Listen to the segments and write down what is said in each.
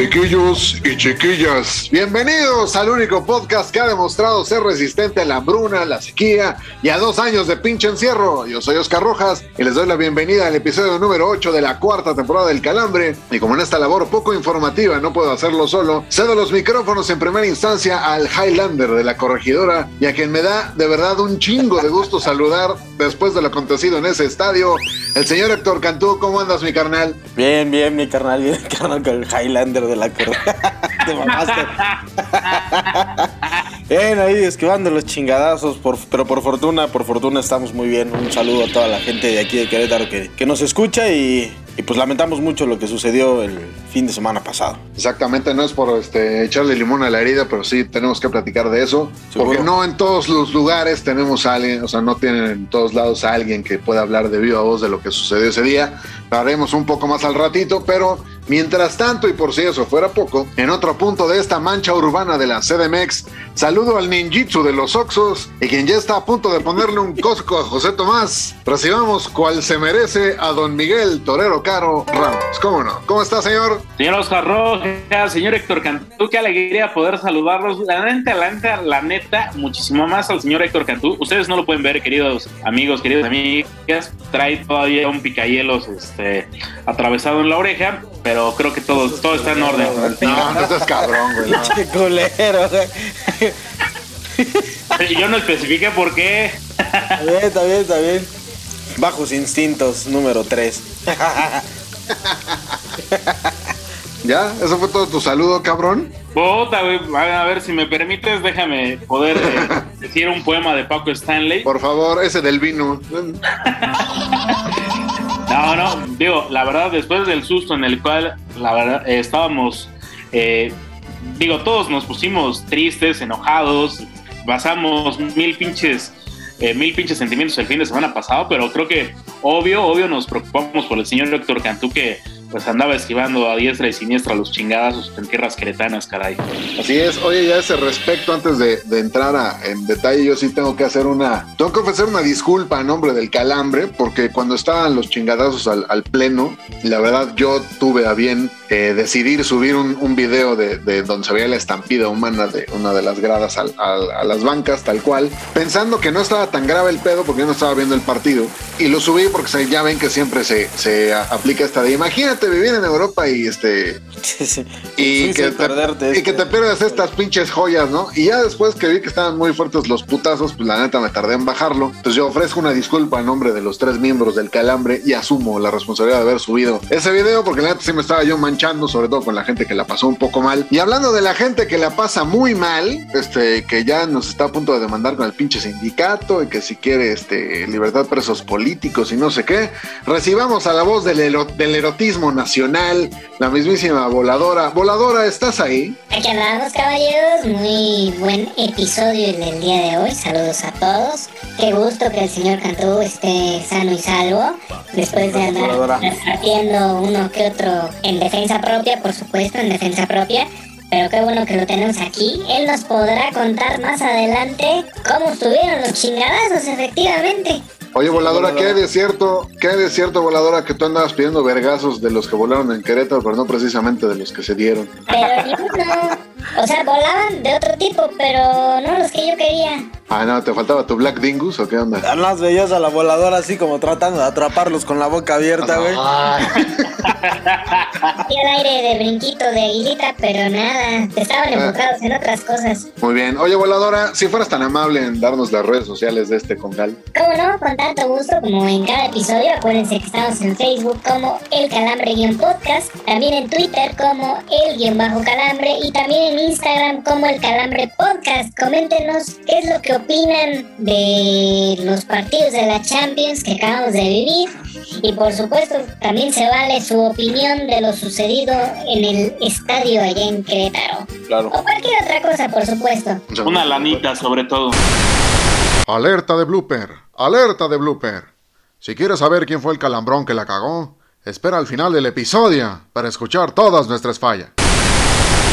Chiquillos y chiquillas, bienvenidos al único podcast que ha demostrado ser resistente a la hambruna, la sequía y a dos años de pinche encierro. Yo soy Oscar Rojas y les doy la bienvenida al episodio número 8 de la cuarta temporada del Calambre. Y como en esta labor poco informativa no puedo hacerlo solo, cedo los micrófonos en primera instancia al Highlander de la corregidora y a quien me da de verdad un chingo de gusto saludar después de lo acontecido en ese estadio, el señor Héctor Cantú. ¿Cómo andas, mi carnal? Bien, bien, mi carnal, bien, carnal, con el Highlander de la correa. Te mamaste. bien, ahí esquivando los chingadazos, por- pero por fortuna, por fortuna estamos muy bien. Un saludo a toda la gente de aquí de Querétaro que, que nos escucha y, y pues lamentamos mucho lo que sucedió el fin de semana pasado. Exactamente, no es por este, echarle limón a la herida, pero sí tenemos que platicar de eso. Seguro. Porque no en todos los lugares tenemos a alguien, o sea, no tienen en todos lados a alguien que pueda hablar de viva voz de lo que sucedió ese día. Lo haremos un poco más al ratito, pero mientras tanto, y por si eso fuera poco, en otro punto de esta mancha urbana de la CDMX, saludo al ninjitsu de los Oxos y quien ya está a punto de ponerle un cosco a José Tomás. Recibamos cual se merece a don Miguel Torero Caro Ramos. ¿Cómo no? ¿Cómo está, señor? Señor Oscar Rojas, señor Héctor Cantú, qué alegría poder saludarlos. La neta, la neta, la neta, muchísimo más al señor Héctor Cantú. Ustedes no lo pueden ver, queridos amigos, queridas amigas. Trae todavía un picahielos este, atravesado en la oreja, pero creo que todo, todo está en orden. No, no seas cabrón, güey. no. Qué culero, güey. Yo no especifiqué por qué. Está bien, está bien, está bien. Bajos instintos, número 3. ¿Ya? ¿Eso fue todo tu saludo, cabrón? Puta, güey, a ver si me permites, déjame poder eh, decir un poema de Paco Stanley. Por favor, ese del vino. No, no, digo, la verdad, después del susto en el cual, la verdad, estábamos, eh, digo, todos nos pusimos tristes, enojados, pasamos mil pinches, eh, mil pinches sentimientos el fin de semana pasado, pero creo que obvio, obvio nos preocupamos por el señor Héctor Cantú que pues andaba esquivando a diestra y siniestra los chingadazos en tierras queretanas, caray. Así es. Oye, ya ese respecto, antes de, entrar a- en detalle, yo sí tengo que hacer una. Tengo que ofrecer una disculpa a nombre del calambre, porque cuando estaban los chingadazos al, al pleno, la verdad yo tuve a bien eh, decidir subir un, video de, de donde se veía la estampida humana de una de las gradas al- al- a las bancas, tal cual, pensando que no estaba tan grave el pedo porque yo no estaba viendo el partido. Y lo subí porque ya ven que siempre se, se aplica esta de imagínate vivir en Europa y este y Sí, que, sí, perderte te, y que te pierdas estas pinches joyas, ¿no? Y ya después que vi que estaban muy fuertes los putazos, pues la neta me tardé en bajarlo. Entonces yo ofrezco una disculpa en nombre de los tres miembros del calambre y asumo la responsabilidad de haber subido ese video porque la neta sí me estaba yo manchando, sobre todo con la gente que la pasó un poco mal. Y hablando de la gente que la pasa muy mal, este, que ya nos está a punto de demandar con el pinche sindicato y que si quiere este, libertad presos políticos y no sé qué, recibamos a la voz del, ero- del erotismo nacional, la mismísima voladora. Voladora, ¿estás ahí? Aquí andamos, caballeros. Muy buen episodio el del día de hoy. Saludos a todos. Qué gusto que el señor Cantú esté sano y salvo. Después de andar repartiendo uno que otro en defensa propia, por supuesto, en defensa propia. Pero qué bueno que lo tenemos aquí. Él nos podrá contar más adelante cómo estuvieron los chingadazos, efectivamente. Oye, voladora, ¿qué hay Voladora. de cierto? ¿Qué hay de cierto, voladora, que tú andabas pidiendo vergazos de los que volaron en Querétaro, pero no precisamente de los que se dieron? Pero uno. O sea, volaban de otro tipo, pero no los que yo quería. Ah, no, ¿te faltaba tu Black Dingus o qué onda? Además veías a la voladora así como tratando de atraparlos con la boca abierta, güey. Ay, Hacía el aire de brinquito de aguilita, pero nada. Estaban enfocados en otras cosas. muy bien. Oye, voladora, si fueras tan amable en darnos las redes sociales de este congal. ¿Cómo no? Con tanto gusto como en cada episodio. Acuérdense que estamos en Facebook como El Calambre-Podcast. También en Twitter como El-Calambre. Y también en Instagram como el Calambre Podcast. Coméntenos qué es lo que opinan de los partidos de la Champions que acabamos de vivir. Y por supuesto, también se vale su opinión de lo sucedido en el estadio allá en Querétaro. Claro. O cualquier otra cosa, por supuesto. Una lanita, sobre todo. Alerta de blooper, alerta de blooper. Si quieres saber quién fue el calambrón que la cagó, espera al final del episodio para escuchar todas nuestras fallas.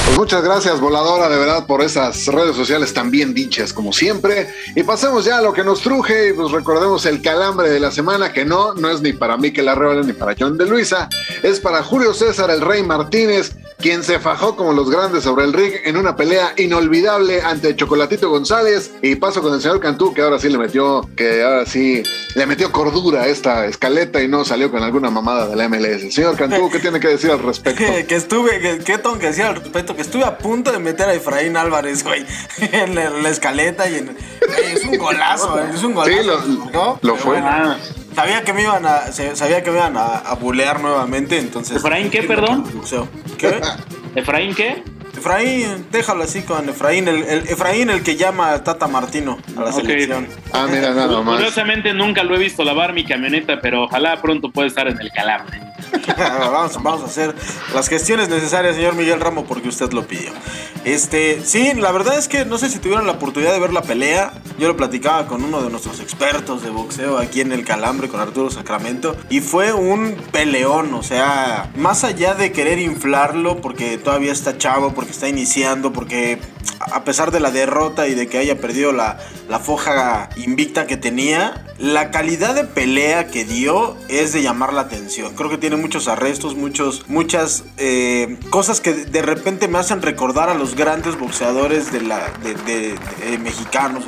Pues muchas gracias, Voladora, de verdad, por esas redes sociales tan bien dichas, como siempre. Y pasemos ya a lo que nos truje y pues recordemos el calambre de la semana, que no, no es ni para Mikel Arreola ni para John de Luisa, es para Julio César el Rey Martínez, quien se fajó como los grandes sobre el ring en una pelea inolvidable ante Chocolatito González. Y paso con el señor Cantú, que ahora sí le metió, que ahora sí le metió cordura a esta escaleta y no salió con alguna mamada de la MLS. Señor Cantú, ¿qué tiene que decir al respecto? Que, que estuve, que, que tengo que decir al respecto, que estuve a punto de meter a Efraín Álvarez, güey, en la, escaleta y en... güey, es un golazo, güey, es un golazo. Sí, lo- ¿no? lo fue. Ah, sabía que me iban a, sabía que me iban a, a bulear nuevamente, entonces... ¿Efraín qué, perdón? ¿Qué? ¿Efraín qué? Efraín, déjalo así con Efraín, el, el- Efraín el que llama a Tata Martino a la Ok. selección. Ah, mira, nada más. Curiosamente nunca lo he visto lavar mi camioneta, pero ojalá pronto pueda estar en el calambre. vamos, vamos a hacer las gestiones necesarias, señor Miguel Ramo, porque usted lo pidió. Este, sí, la verdad es que no sé si tuvieron la oportunidad de ver la pelea. Yo lo platicaba con uno de nuestros expertos de boxeo aquí en el Calambre, con Arturo Sacramento, y fue un peleón, o sea, más allá de querer inflarlo porque todavía está chavo, porque está iniciando, porque a pesar de la derrota y de que haya perdido la, la foja invicta que tenía, la calidad de pelea que dio es de llamar la atención. Creo que tiene muchos arrestos, muchos, muchas eh, cosas que de repente me hacen recordar a los grandes boxeadores de la, de, de- de mexicanos.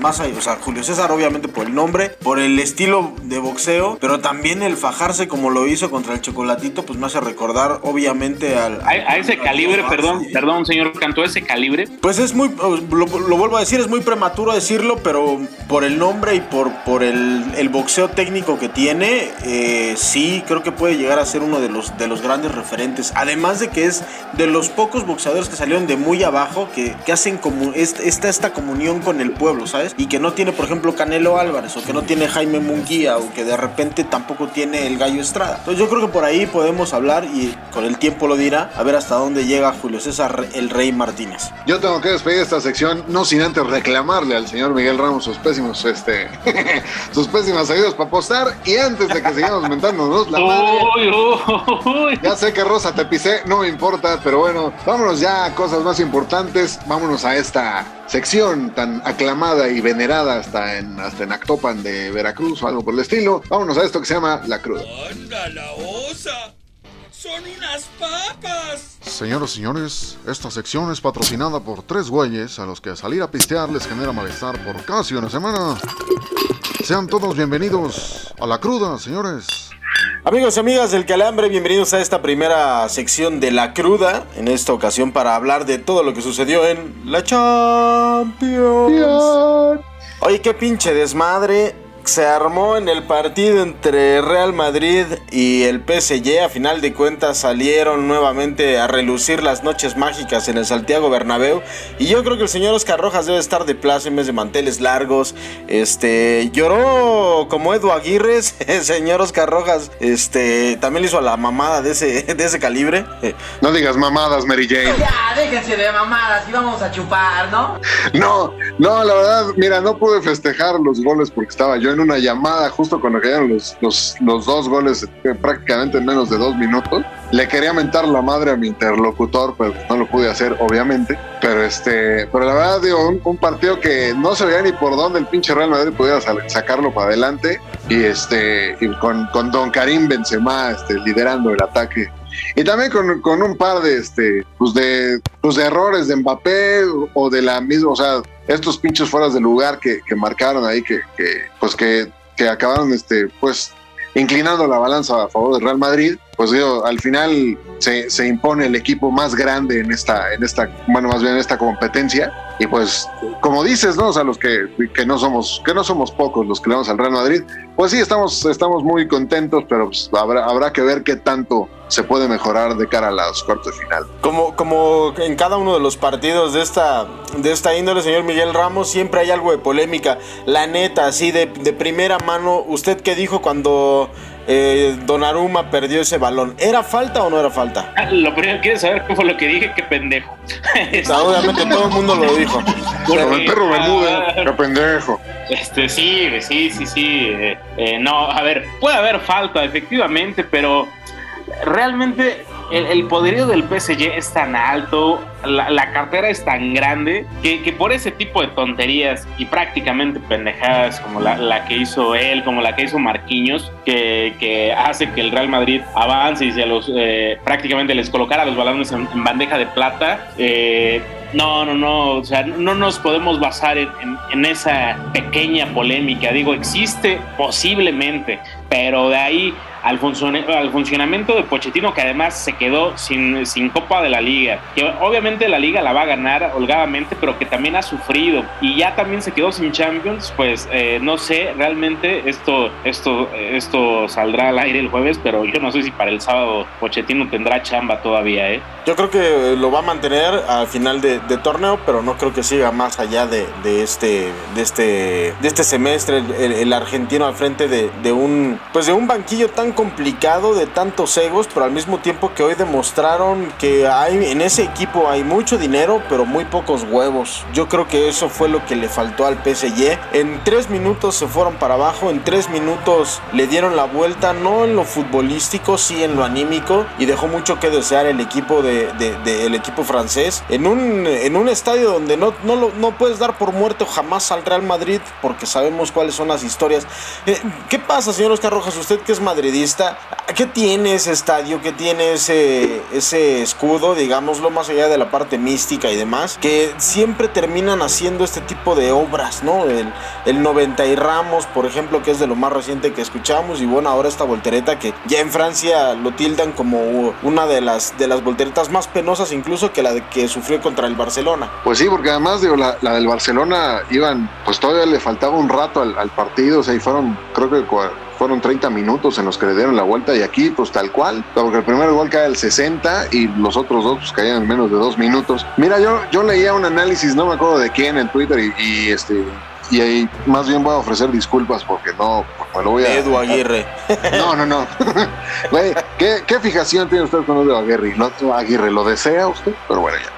Más allá, o sea, Julio César obviamente por el nombre, por el estilo de boxeo, pero también el fajarse como lo hizo contra el chocolatito, pues me hace recordar obviamente al... A, a ese calibre, perdón, perdón, señor Cantó, ese calibre. Pues es muy, lo, lo vuelvo a decir, es muy prematuro decirlo, pero por el nombre y por, por el, el boxeo técnico que tiene, eh, sí, creo que puede llegar a ser uno de los, de los grandes referentes. Además de que es de los pocos boxeadores que salieron de muy abajo, que, que hacen como esta, esta comunión con el pueblo, ¿sabes? Y que no tiene, por ejemplo, Canelo Álvarez, o que no tiene Jaime Munguía, o que de repente tampoco tiene el Gallo Estrada. Entonces yo creo que por ahí podemos hablar y con el tiempo lo dirá, a ver hasta dónde llega Julio César el Rey Martínez. Yo tengo que despedir esta sección, no sin antes reclamarle al señor Miguel Ramos sus pésimos, este, sus pésimas ayudas para apostar. Y antes de que sigamos mentándonos la madre, Uy, uy, uy. ya sé que Rosa te pisé, no me importa, pero bueno, vámonos ya a cosas más importantes. Vámonos a esta sección tan aclamada y venerada hasta en, hasta en Actopan de Veracruz o algo por el estilo. Vámonos a esto que se llama La Cruda. ¡Anda la osa! ¡Son unas papas! Señoras y señores, esta sección es patrocinada por tres güeyes a los que salir a pistear les genera malestar por casi una semana. Sean todos bienvenidos a la cruda, señores. Amigos y amigas del Calambre, bienvenidos a esta primera sección de La Cruda. En esta ocasión para hablar de todo lo que sucedió en la Champions. Oye, qué pinche desmadre se armó en el partido entre Real Madrid y el PSG. A final de cuentas salieron nuevamente a relucir las noches mágicas en el Santiago Bernabéu. Y yo creo que el señor Oscar Rojas debe estar de plaza en vez de manteles largos. Este lloró como Edu Aguirre, el señor Oscar Rojas. Este también le hizo a la mamada de ese, de ese calibre. No digas mamadas, Mary Jane. Ya, déjense de mamadas y vamos a chupar, ¿no? No, no, la verdad, mira, no pude festejar los goles porque estaba yo en una llamada justo cuando cayeron los, los, los dos goles eh, prácticamente en menos de dos minutos. Le quería mentar la madre a mi interlocutor, pero no lo pude hacer, obviamente. Pero este, pero la verdad, digo, un, un partido que no se veía ni por dónde el pinche Real Madrid pudiera sacarlo para adelante. Y este, y con, con Don Karim Benzema este, liderando el ataque y también con, con un par de este pues de pues de errores de Mbappé o de la misma, o sea, estos pinches fueras de lugar que, que marcaron ahí que, que pues que, que acabaron este pues inclinando la balanza a favor del Real Madrid, pues digo, al final se, se impone el equipo más grande en esta, en esta, bueno, más bien en esta competencia. Y pues, como dices, ¿no? O sea, los que, que no somos, que no somos pocos los que le vamos al Real Madrid, pues sí, estamos, estamos muy contentos, pero pues habrá, habrá que ver qué tanto se puede mejorar de cara a las cuartos de final. Como, como en cada uno de los partidos de esta, de esta índole, señor Miguel Ramos, siempre hay algo de polémica. La neta, así de, de primera mano, ¿usted qué dijo cuando eh, Donnarumma perdió ese balón? ¿Era falta o no era falta? Ah, Lo primero que quiero saber qué fue lo que dije, qué pendejo. Obviamente todo el mundo lo dijo. Pero el perro Ah, Bermúdez, qué pendejo. Este, sí, sí, sí, sí. eh, eh, no, a ver, puede haber falta, efectivamente, pero realmente el, poderío del PSG es tan alto, la, cartera es tan grande, que, por ese tipo de tonterías y prácticamente pendejadas como la, que hizo él, como la que hizo Marquinhos, que, hace que el Real Madrid avance y se los eh, prácticamente les colocara los balones en, bandeja de plata. eh, no, no, no, o sea, no nos podemos basar en- en esa pequeña polémica. Digo, existe posiblemente, pero de ahí al, al funcionamiento de Pochettino, que además se quedó sin, sin Copa de la Liga, que obviamente la Liga la va a ganar holgadamente, pero que también ha sufrido y ya también se quedó sin Champions, pues eh, no sé, realmente esto, esto, esto saldrá al aire el jueves, pero yo no sé si para el sábado Pochettino tendrá chamba todavía, ¿eh? Yo creo que lo va a mantener al final de, de torneo, pero no creo que siga más allá de, de este, de este, de este semestre el, el- el argentino al frente de, de un, pues de un banquillo tan complicado, de tantos egos, pero al mismo tiempo que hoy demostraron que hay en ese equipo hay mucho dinero, pero muy pocos huevos. Yo creo que eso fue lo que le faltó al PSG. En tres minutos se fueron para abajo, en tres minutos le dieron la vuelta, no en lo futbolístico, sí en lo anímico, y dejó mucho que desear el equipo de, de- de- el equipo francés. En un, en un estadio donde no, no, lo- no puedes dar por muerto jamás al Real Madrid, porque sabemos cuáles son las historias. Eh, ¿Qué pasa, señor Oscar Rojas? Usted que es madridista, ¿qué tiene ese estadio? ¿Qué tiene ese, ese escudo, digámoslo, más allá de la parte mística y demás? Que siempre terminan haciendo este tipo de obras, ¿no? El, el 90 y Ramos, por ejemplo, que es de lo más reciente que escuchamos, y bueno, ahora esta voltereta que ya en Francia lo tildan como una de las, de las volteretas más penosas incluso que la de que sufrió contra el Barcelona. Pues sí, porque además digo, la, la del Barcelona iban, pues todavía le faltaba un rato al, al partido, o sea, y fueron, creo que fueron 30 minutos en los que le dieron la vuelta y aquí pues tal cual, porque el primer gol cae al 60 y los otros dos pues caían en menos de dos minutos. Mira, yo, yo leía un análisis, no me acuerdo de quién en Twitter y, y, este... Y ahí más bien voy a ofrecer disculpas porque no, me lo voy a... Edu Aguirre. No, no, no. Güey, ¿qué, ¿qué fijación tiene usted con Edu Aguirre? ¿No, Aguirre lo desea usted? Pero bueno, ya.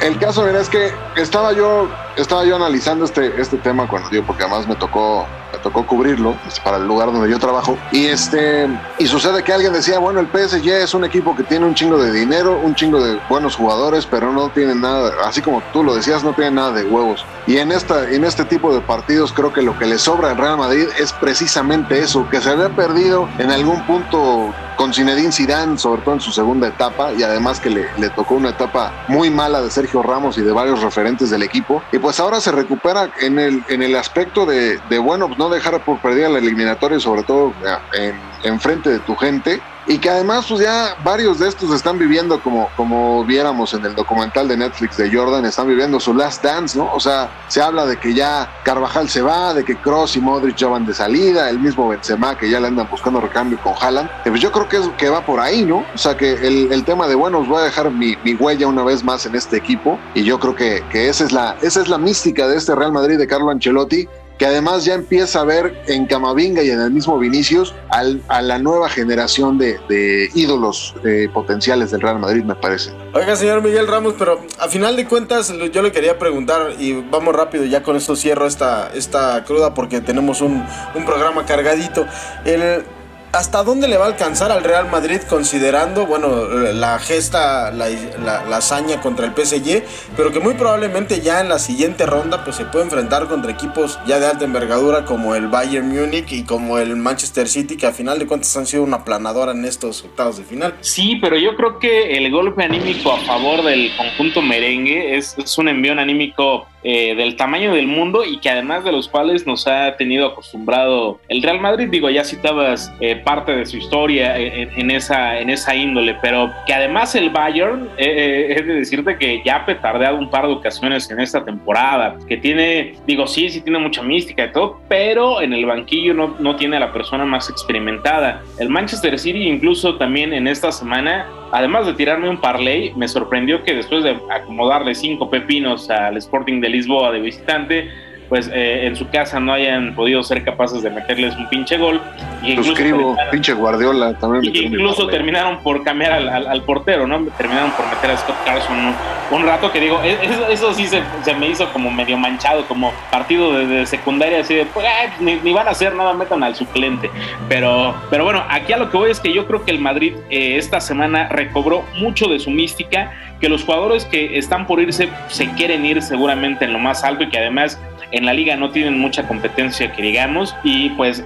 El caso, mira, es que estaba yo, estaba yo analizando este, este tema cuando digo, porque además me tocó, tocó cubrirlo para el lugar donde yo trabajo. Y este, y sucede que alguien decía, bueno, el PSG es un equipo que tiene un chingo de dinero, un chingo de buenos jugadores, pero no tiene nada, así como tú lo decías, no tiene nada de huevos. Y en esta, en este tipo de partidos creo que lo que le sobra al Real Madrid es precisamente eso, que se había perdido en algún punto con Zinedine Zidane, sobre todo en su segunda etapa, y además que le, le tocó una etapa muy mala de Sergio Ramos y de varios referentes del equipo. Y pues ahora se recupera en el, en el aspecto de, bueno, no dejar por perdida la eliminatoria, sobre todo en, en frente de tu gente. Y que además, pues ya varios de estos están viviendo, como, como viéramos en el documental de Netflix de Jordan, están viviendo su last dance, ¿no? O sea, se habla de que ya Carvajal se va, de que Cross y Modric ya van de salida, el mismo Benzema que ya le andan buscando recambio con Haaland. Pues yo creo que, es, que va por ahí, ¿no? O sea, que el, el tema de, bueno, os voy a dejar mi, mi, huella una vez más en este equipo. Y yo creo que, que esa, es la, esa es la mística de este Real Madrid de Carlo Ancelotti que además ya empieza a ver en Camavinga y en el mismo Vinicius al, a la nueva generación de, de ídolos eh, potenciales del Real Madrid, me parece. Oiga, señor Miguel Ramos, pero a final de cuentas yo le quería preguntar, y vamos rápido, ya con esto cierro esta, esta cruda porque tenemos un, un programa cargadito. El, ¿Hasta dónde le va a alcanzar al Real Madrid considerando, bueno, la gesta, la, la, hazaña contra el PSG, pero que muy probablemente ya en la siguiente ronda pues se puede enfrentar contra equipos ya de alta envergadura como el Bayern Múnich y como el Manchester City, que a final de cuentas han sido una planadora en estos octavos de final? Sí, pero yo creo que el golpe anímico a favor del conjunto merengue es, es un envío anímico eh, del tamaño del mundo y que además de los cuales nos ha tenido acostumbrado el Real Madrid. Digo, ya citabas eh, parte de su historia en, en esa, en esa índole, pero que además el Bayern, eh, eh, es de decirte que ya ha petardeado un par de ocasiones en esta temporada, que tiene, digo, sí, sí tiene mucha mística y todo, pero en el banquillo no, no tiene a la persona más experimentada. El Manchester City incluso también en esta semana además de tirarme un parlay, me sorprendió que después de acomodarle cinco pepinos al Sporting de Lisboa de visitante, pues eh, en su casa no hayan podido ser capaces de meterles un pinche gol. Y incluso, Suscribo, pinche Guardiola también. y incluso parlay. terminaron por cambiar al, al- al portero, ¿no? Terminaron por meter a Scott Carson un, un rato que digo, e- eso, eso sí se, se me hizo como medio manchado, como partido de, de secundaria, así de, pues, ay, ni, ni van a hacer nada, metan al suplente. Pero, pero bueno, aquí a lo que voy es que yo creo que el Madrid eh, esta semana recobró mucho de su mística, que los jugadores que están por irse se quieren ir seguramente en lo más alto y que además en la liga no tienen mucha competencia que digamos y pues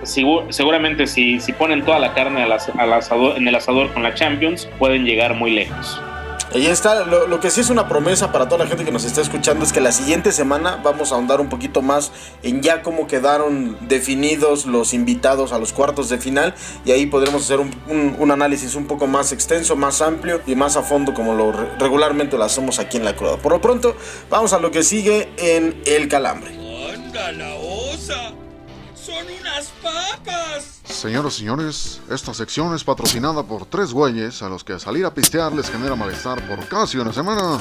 seguramente si, si ponen toda la carne al asador- en el asador con la Champions pueden llegar muy lejos. Ahí está, lo, que sí es una promesa para toda la gente que nos está escuchando es que la siguiente semana vamos a ahondar un poquito más en ya cómo quedaron definidos los invitados a los cuartos de final y ahí podremos hacer un, análisis un poco más extenso, más amplio y más a fondo como lo re- regularmente lo hacemos aquí en la cruda. Por lo pronto, vamos a lo que sigue en el calambre. ¡Anda la osa! ¡Son unas papas! Señoras y señores, esta sección es patrocinada por tres güeyes a los que salir a pistear les genera malestar por casi una semana.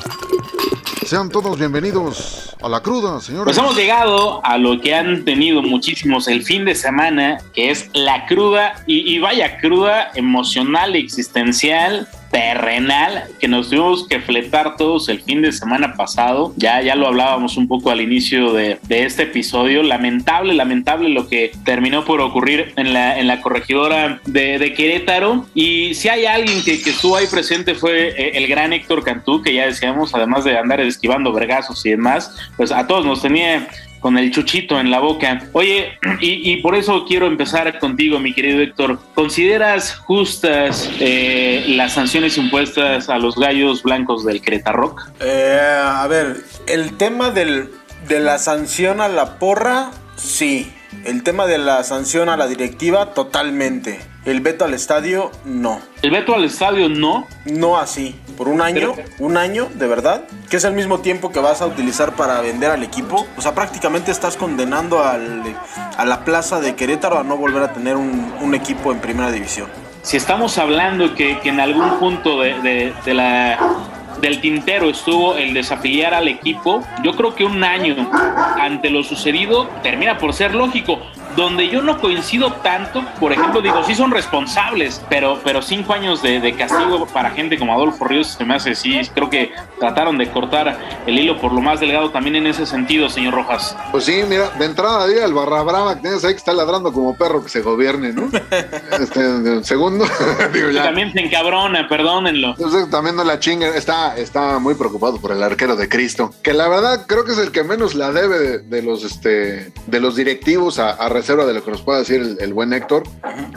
Sean todos bienvenidos a la cruda, señores. Pues hemos llegado a lo que han tenido muchísimos el fin de semana, que es la cruda, y, y vaya cruda emocional, existencial, terrenal, que nos tuvimos que fletar todos el fin de semana pasado. Ya, ya lo hablábamos un poco al inicio de, de este episodio. Lamentable, lamentable lo que terminó por ocurrir en la, en la corregidora de, Querétaro. Y si hay alguien que, que estuvo ahí presente fue eh, el gran Héctor Cantú, que ya decíamos, además de andar esquivando vergazos y demás, pues a todos nos tenía con el chuchito en la boca. Oye, y, por eso quiero empezar contigo, mi querido Héctor. ¿Consideras justas eh, las sanciones impuestas a los gallos blancos del Querétaro? Eh, a ver, el tema del, de la sanción a la porra, sí. El tema de la sanción a la directiva, totalmente. El veto al estadio, no. El veto al estadio no. No así. Por un año, Pero- un año, de verdad, que es el mismo tiempo que vas a utilizar para vender al equipo. O sea, prácticamente estás condenando al- a la plaza de Querétaro a no volver a tener un, un equipo en primera división. Si estamos hablando que, que en algún punto de, de- de la, del tintero estuvo el desafiliar al equipo, yo creo que un año ante lo sucedido termina por ser lógico. Donde yo no coincido tanto, por ejemplo, digo, sí son responsables, pero, pero cinco años de, de castigo para gente como Adolfo Ríos se me hace, sí, creo que trataron de cortar el hilo por lo más delgado también en ese sentido, señor Rojas. Pues sí, mira, de entrada, día el barra brava que tienes ahí que está ladrando como perro que se gobierne, ¿no? este, segundo, digo Que ya. también se encabrona, perdónenlo. Entonces, también no la chinga, está, está muy preocupado por el arquero de Cristo, que la verdad creo que es el que menos la debe de, de los este de los directivos a, a reserva de lo que nos pueda decir el, el buen Héctor.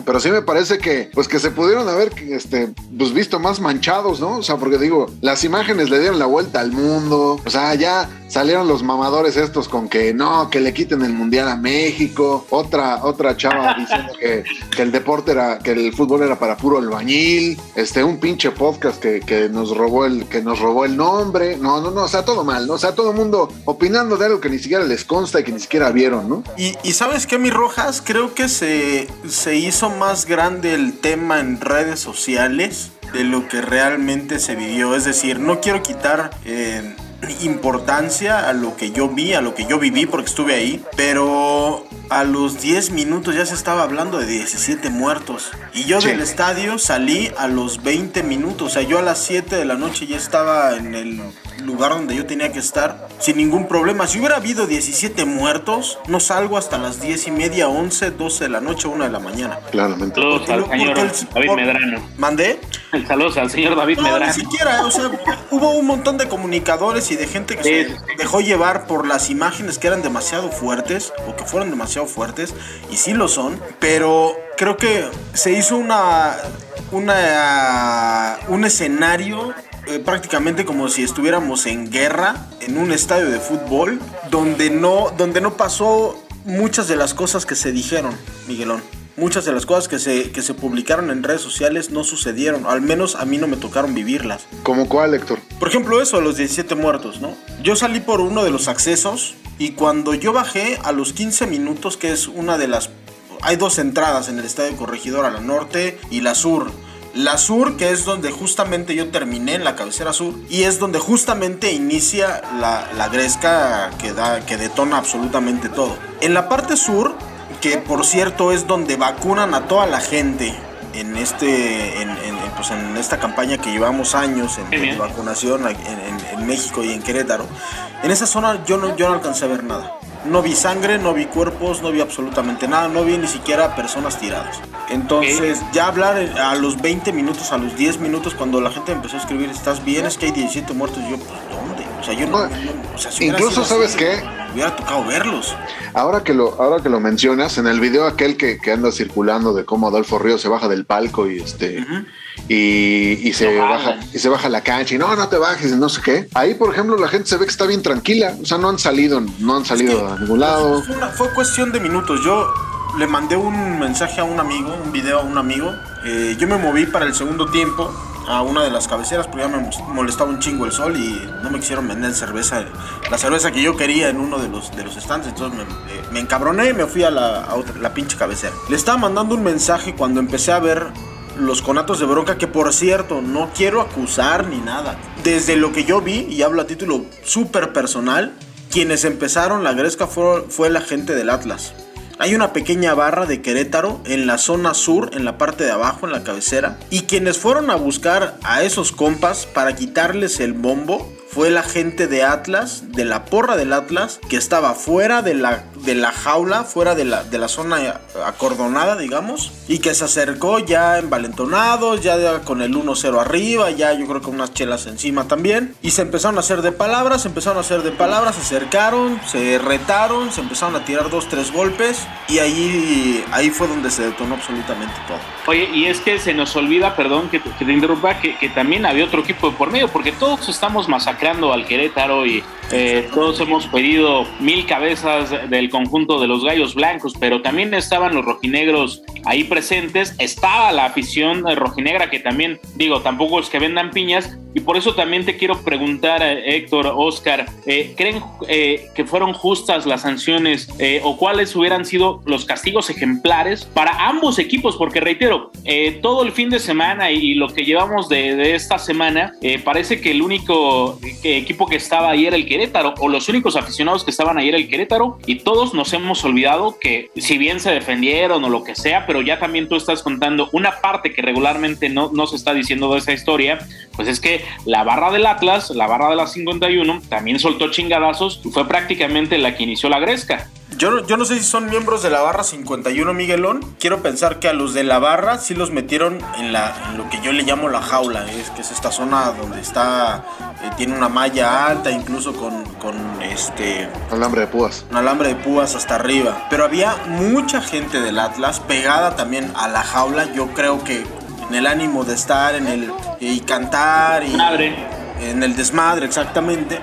Pero sí me parece que, pues que se pudieron haber este, pues visto más manchados, ¿no? O sea, porque digo, las imágenes le dieron la vuelta al mundo. O sea, ya salieron los mamadores estos con que no, que le quiten el mundial a México. Otra, otra chava diciendo que, que el deporte era, que el fútbol era para puro albañil. Este, un pinche podcast que, que nos robó el, que nos robó el nombre. No, no, no, o sea, todo mal, ¿no? O sea, todo el mundo opinando de algo que ni siquiera les consta y que ni siquiera vieron, ¿no? Y, y sabes qué, mi Rojas, creo que se, se hizo más grande el tema en redes sociales de lo que realmente se vivió. Es decir, no quiero quitar eh, importancia a lo que yo vi, a lo que yo viví porque estuve ahí, pero a los 10 minutos ya se estaba hablando de 17 muertos. Y yo Sí. del estadio salí a los 20 minutos, o sea, yo a las 7 de la noche ya estaba en el lugar donde yo tenía que estar sin ningún problema. Si hubiera habido 17 muertos, no salgo hasta las 10 y media, 11, 12 de la noche, 1 de la mañana. Claramente. Saludos al señor David Medrano. ¿Mandé? Saludos al señor David No, ni Medrano. siquiera, o sea, hubo un montón de comunicadores y de gente que Sí, se sí. dejó llevar por las imágenes que eran demasiado fuertes o que fueron demasiado fuertes y sí lo son, pero creo que se hizo una una un escenario eh, prácticamente como si estuviéramos en guerra en un estadio de fútbol donde no, donde no pasó muchas de las cosas que se dijeron, Miguelón. Muchas de las cosas que se, que se publicaron en redes sociales no sucedieron, al menos a mí no me tocaron vivirlas. ¿Como cuál, Héctor? Por ejemplo, eso, los 17 muertos, ¿no? Yo salí por uno de los accesos y cuando yo bajé a los 15 minutos, que es una de las... Hay dos entradas en el estadio Corregidora, la norte y la sur. La sur, que es donde justamente yo terminé en la cabecera sur, y es donde justamente inicia la, la gresca que, da, que detona absolutamente todo. En la parte sur, que por cierto es donde vacunan a toda la gente en este en, pues, en esta campaña que llevamos años en, en vacunación en México y en Querétaro en esa zona yo no yo no alcancé a ver nada no vi sangre no vi cuerpos no vi absolutamente nada no vi ni siquiera personas tiradas. Entonces ya hablar a los 20 minutos a los 10 minutos cuando la gente empezó a escribir estás bien es que hay 17 muertos yo pues dónde o sea yo no, No, no- o sea, si hubiera incluso, ¿sabes así, qué? Hubiera tocado verlos Ahora que lo, ahora que lo mencionas, en el video aquel que, que anda circulando de cómo Adolfo Ríos se baja del palco y este y, y se baja y se baja la cancha y no, no te bajes y no sé qué. Ahí, por ejemplo, la gente se ve que está bien tranquila. O sea, no han salido, no han salido que- a ningún lado. Fue, una- fue cuestión de minutos. Yo le mandé un mensaje a un amigo, un video a un amigo. Eh, yo me moví para el segundo tiempo a una de las cabeceras porque ya me molestaba un chingo el sol y no me quisieron vender cerveza, la cerveza que yo quería en uno de los, de los stands. Entonces me, eh, me encabroné y me fui a la, a la pinche cabecera. Le estaba mandando un mensaje cuando empecé a ver los conatos de bronca, que por cierto, no quiero acusar ni nada. Desde lo que yo vi, y hablo a título súper personal, quienes empezaron la gresca fue la gente del Atlas. Hay una pequeña barra de Querétaro en la zona sur, en la parte de abajo, en la cabecera. Y quienes fueron a buscar a esos compas para quitarles el bombo fue la gente de Atlas, de la porra del Atlas, que estaba fuera de la, de la jaula, fuera de la, de la zona acordonada, digamos, y que se acercó ya envalentonados, ya con el 1-0 arriba, ya yo creo que unas chelas encima también, y se empezaron a hacer de palabras, se empezaron a hacer de palabras, se acercaron, se retaron, se empezaron a tirar dos, tres golpes, y ahí, ahí fue donde se detonó absolutamente todo. Oye, y es que se nos olvida, perdón que que te interrumpa, que, que también había otro equipo de por medio, porque todos estamos al Querétaro y eh, todos hemos pedido mil cabezas del conjunto de los Gallos Blancos, pero también estaban los rojinegros ahí presentes, estaba la afición eh, rojinegra que también, digo, tampoco es que vendan piñas, y por eso también te quiero preguntar, eh, Héctor, Oscar, ¿creen que fueron justas las sanciones o cuáles hubieran sido los castigos ejemplares para ambos equipos? Porque reitero, todo el fin de semana y, lo que llevamos de, esta semana, parece que el único equipo que estaba ahí era el Querétaro, o los únicos aficionados que estaban ahí era el Querétaro, y todos nos hemos olvidado que si bien se defendieron o lo que sea, pero ya también tú estás contando una parte que regularmente no, no se está diciendo de esa historia, pues es que la barra del Atlas, la barra de la 51, también soltó chingadazos y fue prácticamente la que inició la gresca. Yo, no- yo no sé si son miembros de la barra 51 Miguelón. Quiero pensar que a los de la barra sí los metieron en, la, en lo que yo le llamo la jaula. Es que es esta zona donde está, eh, tiene una malla alta, incluso con, con este, Alambre de púas. un alambre de púas hasta arriba. Pero había mucha gente del Atlas pegada también a la jaula. Yo creo que en el ánimo de estar en el y cantar y Madre. en el desmadre exactamente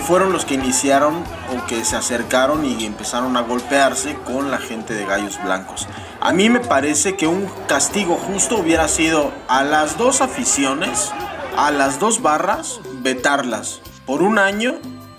fueron los que iniciaron o que se acercaron y empezaron a golpearse con la gente de Gallos Blancos. A mí me parece que un castigo justo hubiera sido a las dos aficiones, a las dos barras, vetarlas por un año,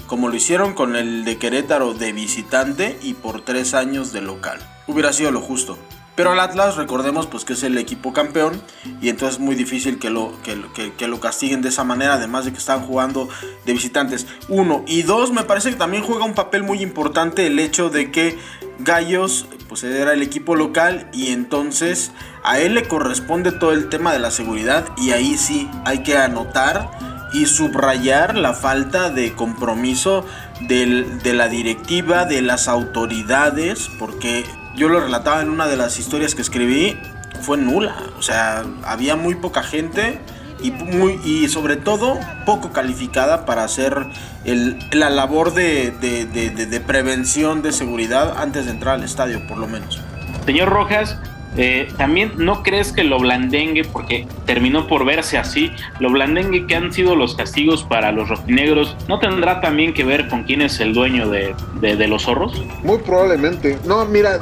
como lo hicieron con el de Querétaro de visitante y por tres años de local. Hubiera sido lo justo. Pero al Atlas, recordemos pues que es el equipo campeón y entonces es muy difícil que lo, que, que- que lo castiguen de esa manera, además de que están jugando de visitantes. Uno. Y dos, me parece que también juega un papel muy importante el hecho de que Gallos pues era el equipo local y entonces a él le corresponde todo el tema de la seguridad y ahí sí hay que anotar y subrayar la falta de compromiso de la directiva, de las autoridades, porque yo lo relataba en una de las historias que escribí, fue nula, o sea, había muy poca gente y, muy, y sobre todo poco calificada para hacer el- la labor de, de- de- prevención de seguridad antes de entrar al estadio, por lo menos. Señor Rojas, eh, también no crees que lo blandengue, porque terminó por verse así, lo blandengue que han sido los castigos para los rojinegros, ¿no tendrá también que ver con quién es el dueño de, de- los zorros? Muy probablemente. No, mira,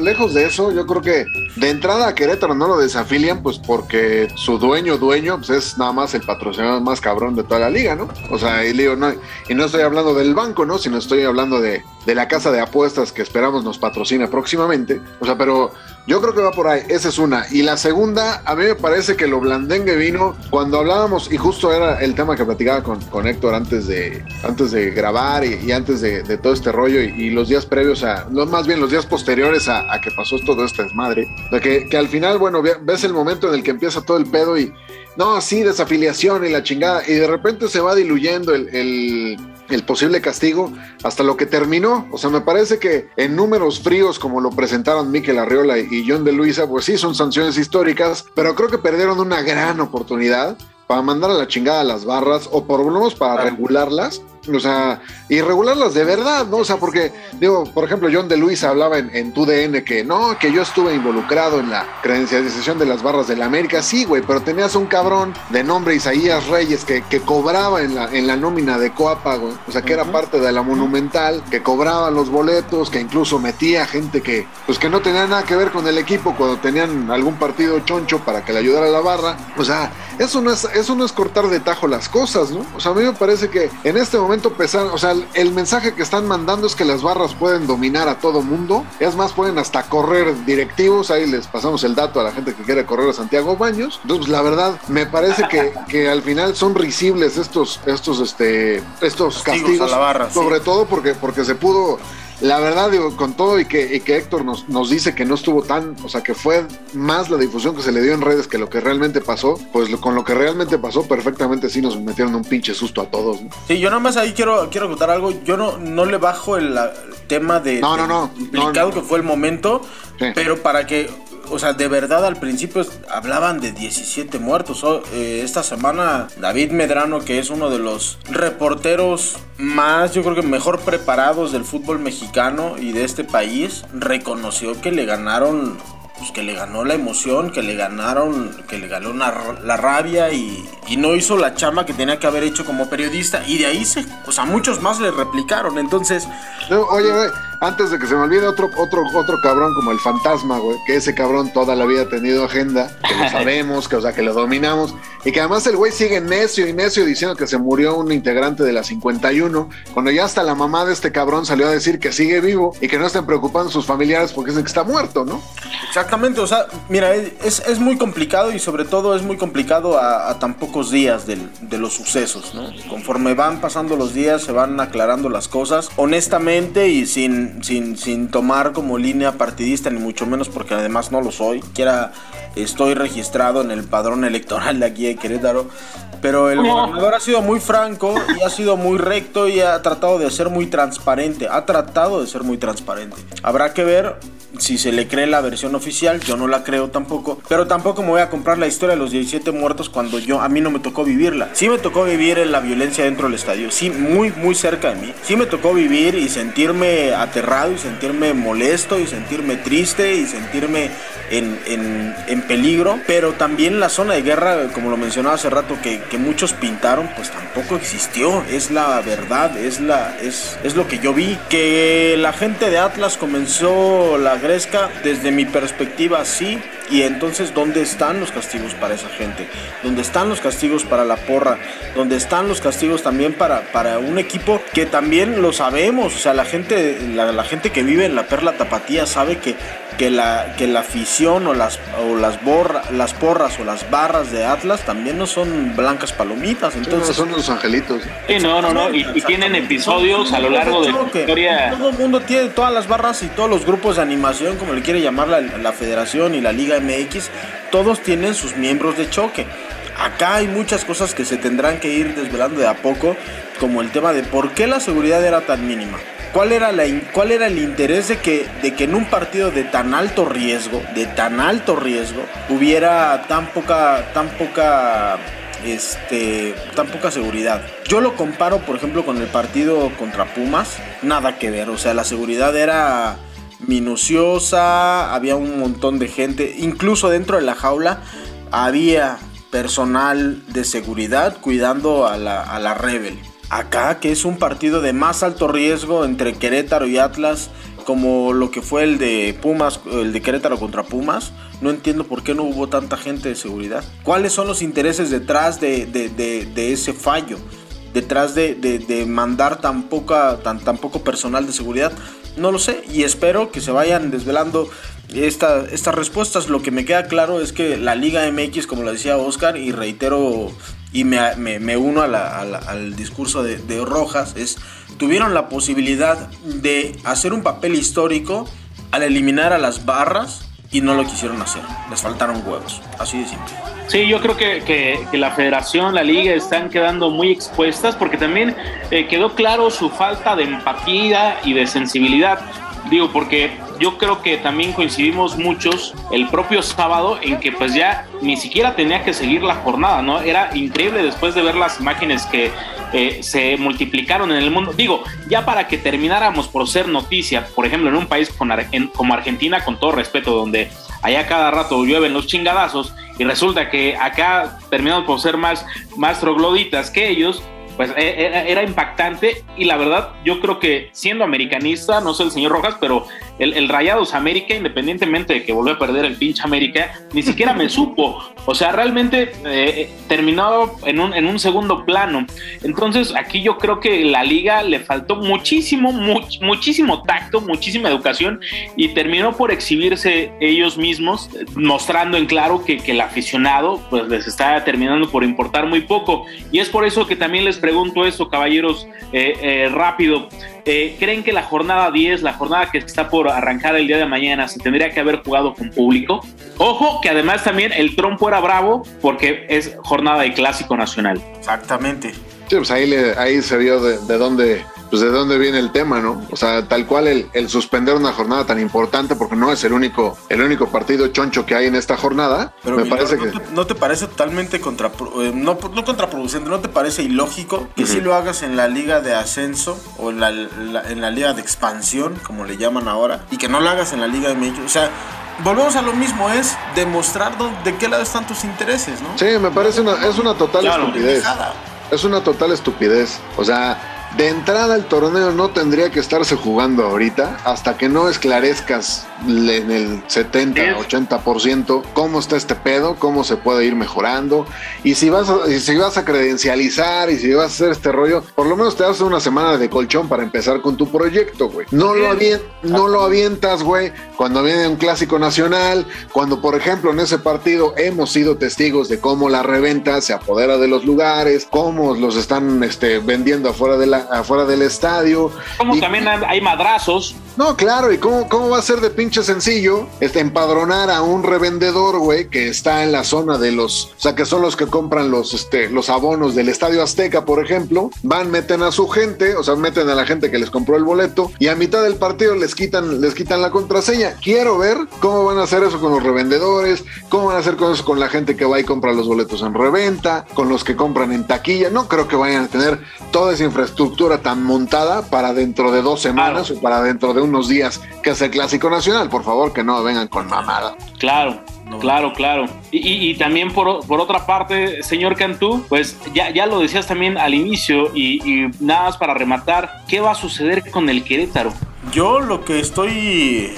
lejos de eso, yo creo que de entrada a Querétaro no lo desafilian, pues porque su dueño, dueño, pues es nada más el patrocinador más cabrón de toda la liga, ¿no? O sea, y, digo, no, y no estoy hablando del banco, ¿no? Sino estoy hablando de, de la casa de apuestas que esperamos nos patrocine próximamente. O sea, pero yo creo que va por ahí. Esa es una. Y la segunda, a mí me parece que lo blandengue vino cuando hablábamos, y justo era el tema que platicaba con, con Héctor antes de, antes de grabar y, antes de, todo este rollo y, los días previos a, no, más bien los días posteriores a, que pasó todo este desmadre. De que, al final, bueno, ve- ves el momento en el que empieza todo el pedo y no, sí, desafiliación y la chingada. Y de repente se va diluyendo el- el posible castigo hasta lo que terminó. O sea, me parece que en números fríos, como lo presentaron Miquel Arriola y John de Luisa, pues sí, son sanciones históricas, pero creo que perdieron una gran oportunidad para mandar a la chingada a las barras o por lo menos para regularlas. O sea, y regularlas de verdad, ¿no? O sea, porque, digo, por ejemplo, John de Luisa hablaba en, en TUDN que no, que yo estuve involucrado en la credencialización de las barras de la América. Sí, güey, pero tenías un cabrón de nombre Isaías Reyes que, que cobraba en la, en la nómina de Coapa, güey. O sea, que era parte de la Monumental, que cobraba los boletos, que incluso metía gente que, pues que no tenía nada que ver con el equipo cuando tenían algún partido choncho para que le ayudara a la barra. O sea, eso no es, eso no es cortar de tajo las cosas, ¿no? O sea, a mí me parece que en este momento o sea, el, el mensaje que están mandando es que las barras pueden dominar a todo mundo. Es más, pueden hasta correr directivos. Ahí les pasamos el dato a la gente que quiere correr a Santiago Baños. Entonces, la verdad, me parece que, que al final son risibles estos, estos, este, estos Castigos castigos. a la barra, sí. sobre todo porque, porque se pudo. La verdad, digo, con todo y que, y que Héctor nos, nos dice que no estuvo tan, o sea, que fue más la difusión que se le dio en redes que lo que realmente pasó, pues lo- con lo que realmente pasó, perfectamente sí nos metieron un pinche susto a todos. ¿no? Sí, yo nada más ahí quiero, quiero contar algo. Yo no, no le bajo el, tema de, No, no, no. complicado No, no. que fue el momento, Sí. pero para que, o sea, de verdad al principio hablaban de 17 muertos. O, eh, esta semana David Medrano, que es uno de los reporteros más, yo creo que mejor preparados del fútbol mexicano y de este país, reconoció que le ganaron pues que le ganó la emoción, que le ganaron, que le ganó la rabia y, no hizo la chamba que tenía que haber hecho como periodista. Y de ahí se, o sea, muchos más le replicaron. Entonces, oye, güey, antes de que se me olvide otro, otro, otro cabrón como el fantasma, güey, que ese cabrón toda la vida ha tenido agenda, que lo sabemos, que, o sea, que lo dominamos, y que además el güey sigue necio y necio diciendo que se murió un integrante de la 51, cuando ya hasta la mamá de este cabrón salió a decir que sigue vivo y que no estén preocupando sus familiares porque dicen que está muerto, ¿no? exactamente, o sea, mira, es, es muy complicado y sobre todo es muy complicado a, a tan pocos días del- de los sucesos, ¿no? Conforme van pasando los días se van aclarando las cosas, honestamente y sin, sin, sin tomar como línea partidista, ni mucho menos porque además no lo soy, quiera estoy registrado en el padrón electoral de aquí de Querétaro, pero el gobernador ha sido muy franco y ha sido muy recto y ha tratado de ser muy transparente, ha tratado de ser muy transparente. Habrá que ver si se le cree la versión oficial, yo no la creo tampoco, pero tampoco me voy a comprar la historia de los 17 muertos cuando yo a mí no me tocó vivirla. Sí me tocó vivir la violencia dentro del estadio, sí muy muy cerca de mí. Sí me tocó vivir y sentirme aterrado y sentirme molesto y sentirme triste y sentirme en, en- en peligro, pero también la zona de guerra, como lo mencionaba hace rato, que, que muchos pintaron, pues tampoco existió. Es la verdad, es, la, es, es lo que yo vi. Que la gente de Atlas comenzó la gresca, desde mi perspectiva, sí. Y entonces, ¿dónde están los castigos para esa gente? ¿Dónde están los castigos para la porra? ¿Dónde están los castigos también para, para un equipo que también lo sabemos? O sea, la gente, la, la gente que vive en la Perla Tapatía sabe que, que, la, que la afición o las, o las, borra, las porras o las barras de Atlas también no son blancas palomitas. Entonces, son los angelitos. Sí, no, no, no. Y, y tienen episodios a lo largo de la historia. Todo el mundo tiene, todas las barras y todos los grupos de animación, como le quiere llamar la, la federación y la Liga MX, todos tienen sus miembros de choque. Acá hay muchas cosas que se tendrán que ir desvelando de a poco, como el tema de por qué la seguridad era tan mínima. ¿Cuál era, la, ¿Cuál era el interés de que, de que en un partido de tan alto riesgo, de tan alto riesgo, hubiera tan poca, tan poca este, tan poca seguridad. Yo lo comparo, por ejemplo, con el partido contra Pumas, nada que ver, o sea, la seguridad era minuciosa, había un montón de gente, incluso dentro de la jaula había personal de seguridad cuidando a la, a la Rebel. Acá, que es un partido de más alto riesgo entre Querétaro y Atlas, como lo que fue el de Pumas, el de Querétaro contra Pumas, no entiendo por qué no hubo tanta gente de seguridad. ¿Cuáles son los intereses detrás de, de- de- ese fallo? Detrás de, mandar tan, poca, tan, tan poco personal de seguridad. No lo sé y espero que se vayan desvelando esta- estas respuestas. Lo que me queda claro es que la Liga MX, como lo decía Oscar, y reitero y me, me- me uno a la- a la- al discurso de, de Rojas, es tuvieron la posibilidad de hacer un papel histórico al eliminar a las barras y no lo quisieron hacer. Les faltaron huevos. Así de simple. Sí, yo creo que, que- que la federación, la liga están quedando muy expuestas porque también eh, quedó claro su falta de empatía y de sensibilidad. Digo, porque yo creo que también coincidimos muchos el propio sábado en que pues ya ni siquiera tenía que seguir la jornada, ¿no? Era increíble después de ver las imágenes que eh, se multiplicaron en el mundo. Digo, ya para que termináramos por ser noticia, por ejemplo, en un país con Ar- como Argentina, con todo respeto, donde allá cada rato llueven los chingadazos y resulta que acá terminamos por ser más, más trogloditas que ellos, pues e- era, era impactante y la verdad yo creo que siendo americanista, no sé el señor Rojas, pero el, Rayados América, independientemente de que volvió a perder el pinche América, ni siquiera me supo. O sea, realmente eh, terminó en un, en un segundo plano. Entonces aquí yo creo que la liga le faltó muchísimo, much- muchísimo tacto, muchísima educación y terminó por exhibirse ellos mismos, mostrando en claro que, que el aficionado pues les está terminando por importar muy poco. Y es por eso que también les pregunto esto, caballeros, eh, eh, rápido. Eh, ¿Creen que la jornada 10, la jornada que está por arrancar el día de mañana, se tendría que haber jugado con público? Ojo, que además también el trompo era bravo porque es jornada de clásico nacional. Exactamente. Sí, pues ahí, le- ahí se vio de, de dónde pues de dónde viene el tema, ¿no? O sea, tal cual el, el suspender una jornada tan importante, porque no es el único, el único partido choncho que hay en esta jornada, Pero me Milor, parece ¿no, que... te, no te parece totalmente contra, no, no contraproducente, no te parece ilógico que si lo hagas en la liga de ascenso o en la, la- en la liga de expansión, como le llaman ahora, y que no lo hagas en la liga de México? O sea, volvemos a lo mismo, es demostrar de qué lado están tus intereses, ¿no? Sí, me parece una, es una total Claro. estupidez. Es una total estupidez. O sea, de entrada el torneo no tendría que estarse jugando ahorita hasta que no esclarezcas en el 70, Es- 80% cómo está este pedo, cómo se puede ir mejorando. Y si vas a, y si vas a credencializar y si vas a hacer este rollo, por lo menos te das una semana de colchón para empezar con tu proyecto, güey. No lo, avien- no lo avientas, güey, cuando viene un clásico nacional, cuando por ejemplo en ese partido hemos sido testigos de cómo la reventa se apodera de los lugares, cómo los están este, vendiendo afuera, de la, afuera del estadio. Como Y- también hay madrazos. no, claro, ¿y cómo, cómo va a ser de pinche sencillo este, empadronar a un revendedor, güey, que está en la zona de los, o sea, que son los que compran los, este, los abonos del Estadio Azteca, por ejemplo, van, meten a su gente, o sea, meten a la gente que les compró el boleto y a mitad del partido les quitan, les quitan la contraseña. Quiero ver cómo van a hacer eso con los revendedores, cómo van a hacer eso con la gente que va y compra los boletos en reventa, con los que compran en taquilla. No creo que vayan a tener toda esa infraestructura tan montada para dentro de dos semanas o para dentro de unos días, que es el clásico nacional. Por favor, que no vengan con mamada. Claro, claro, claro. Y, y- y también por, por otra parte, señor Cantú, pues ya, ya lo decías también al inicio y, y nada más para rematar, ¿qué va a suceder con el Querétaro? Yo lo que estoy.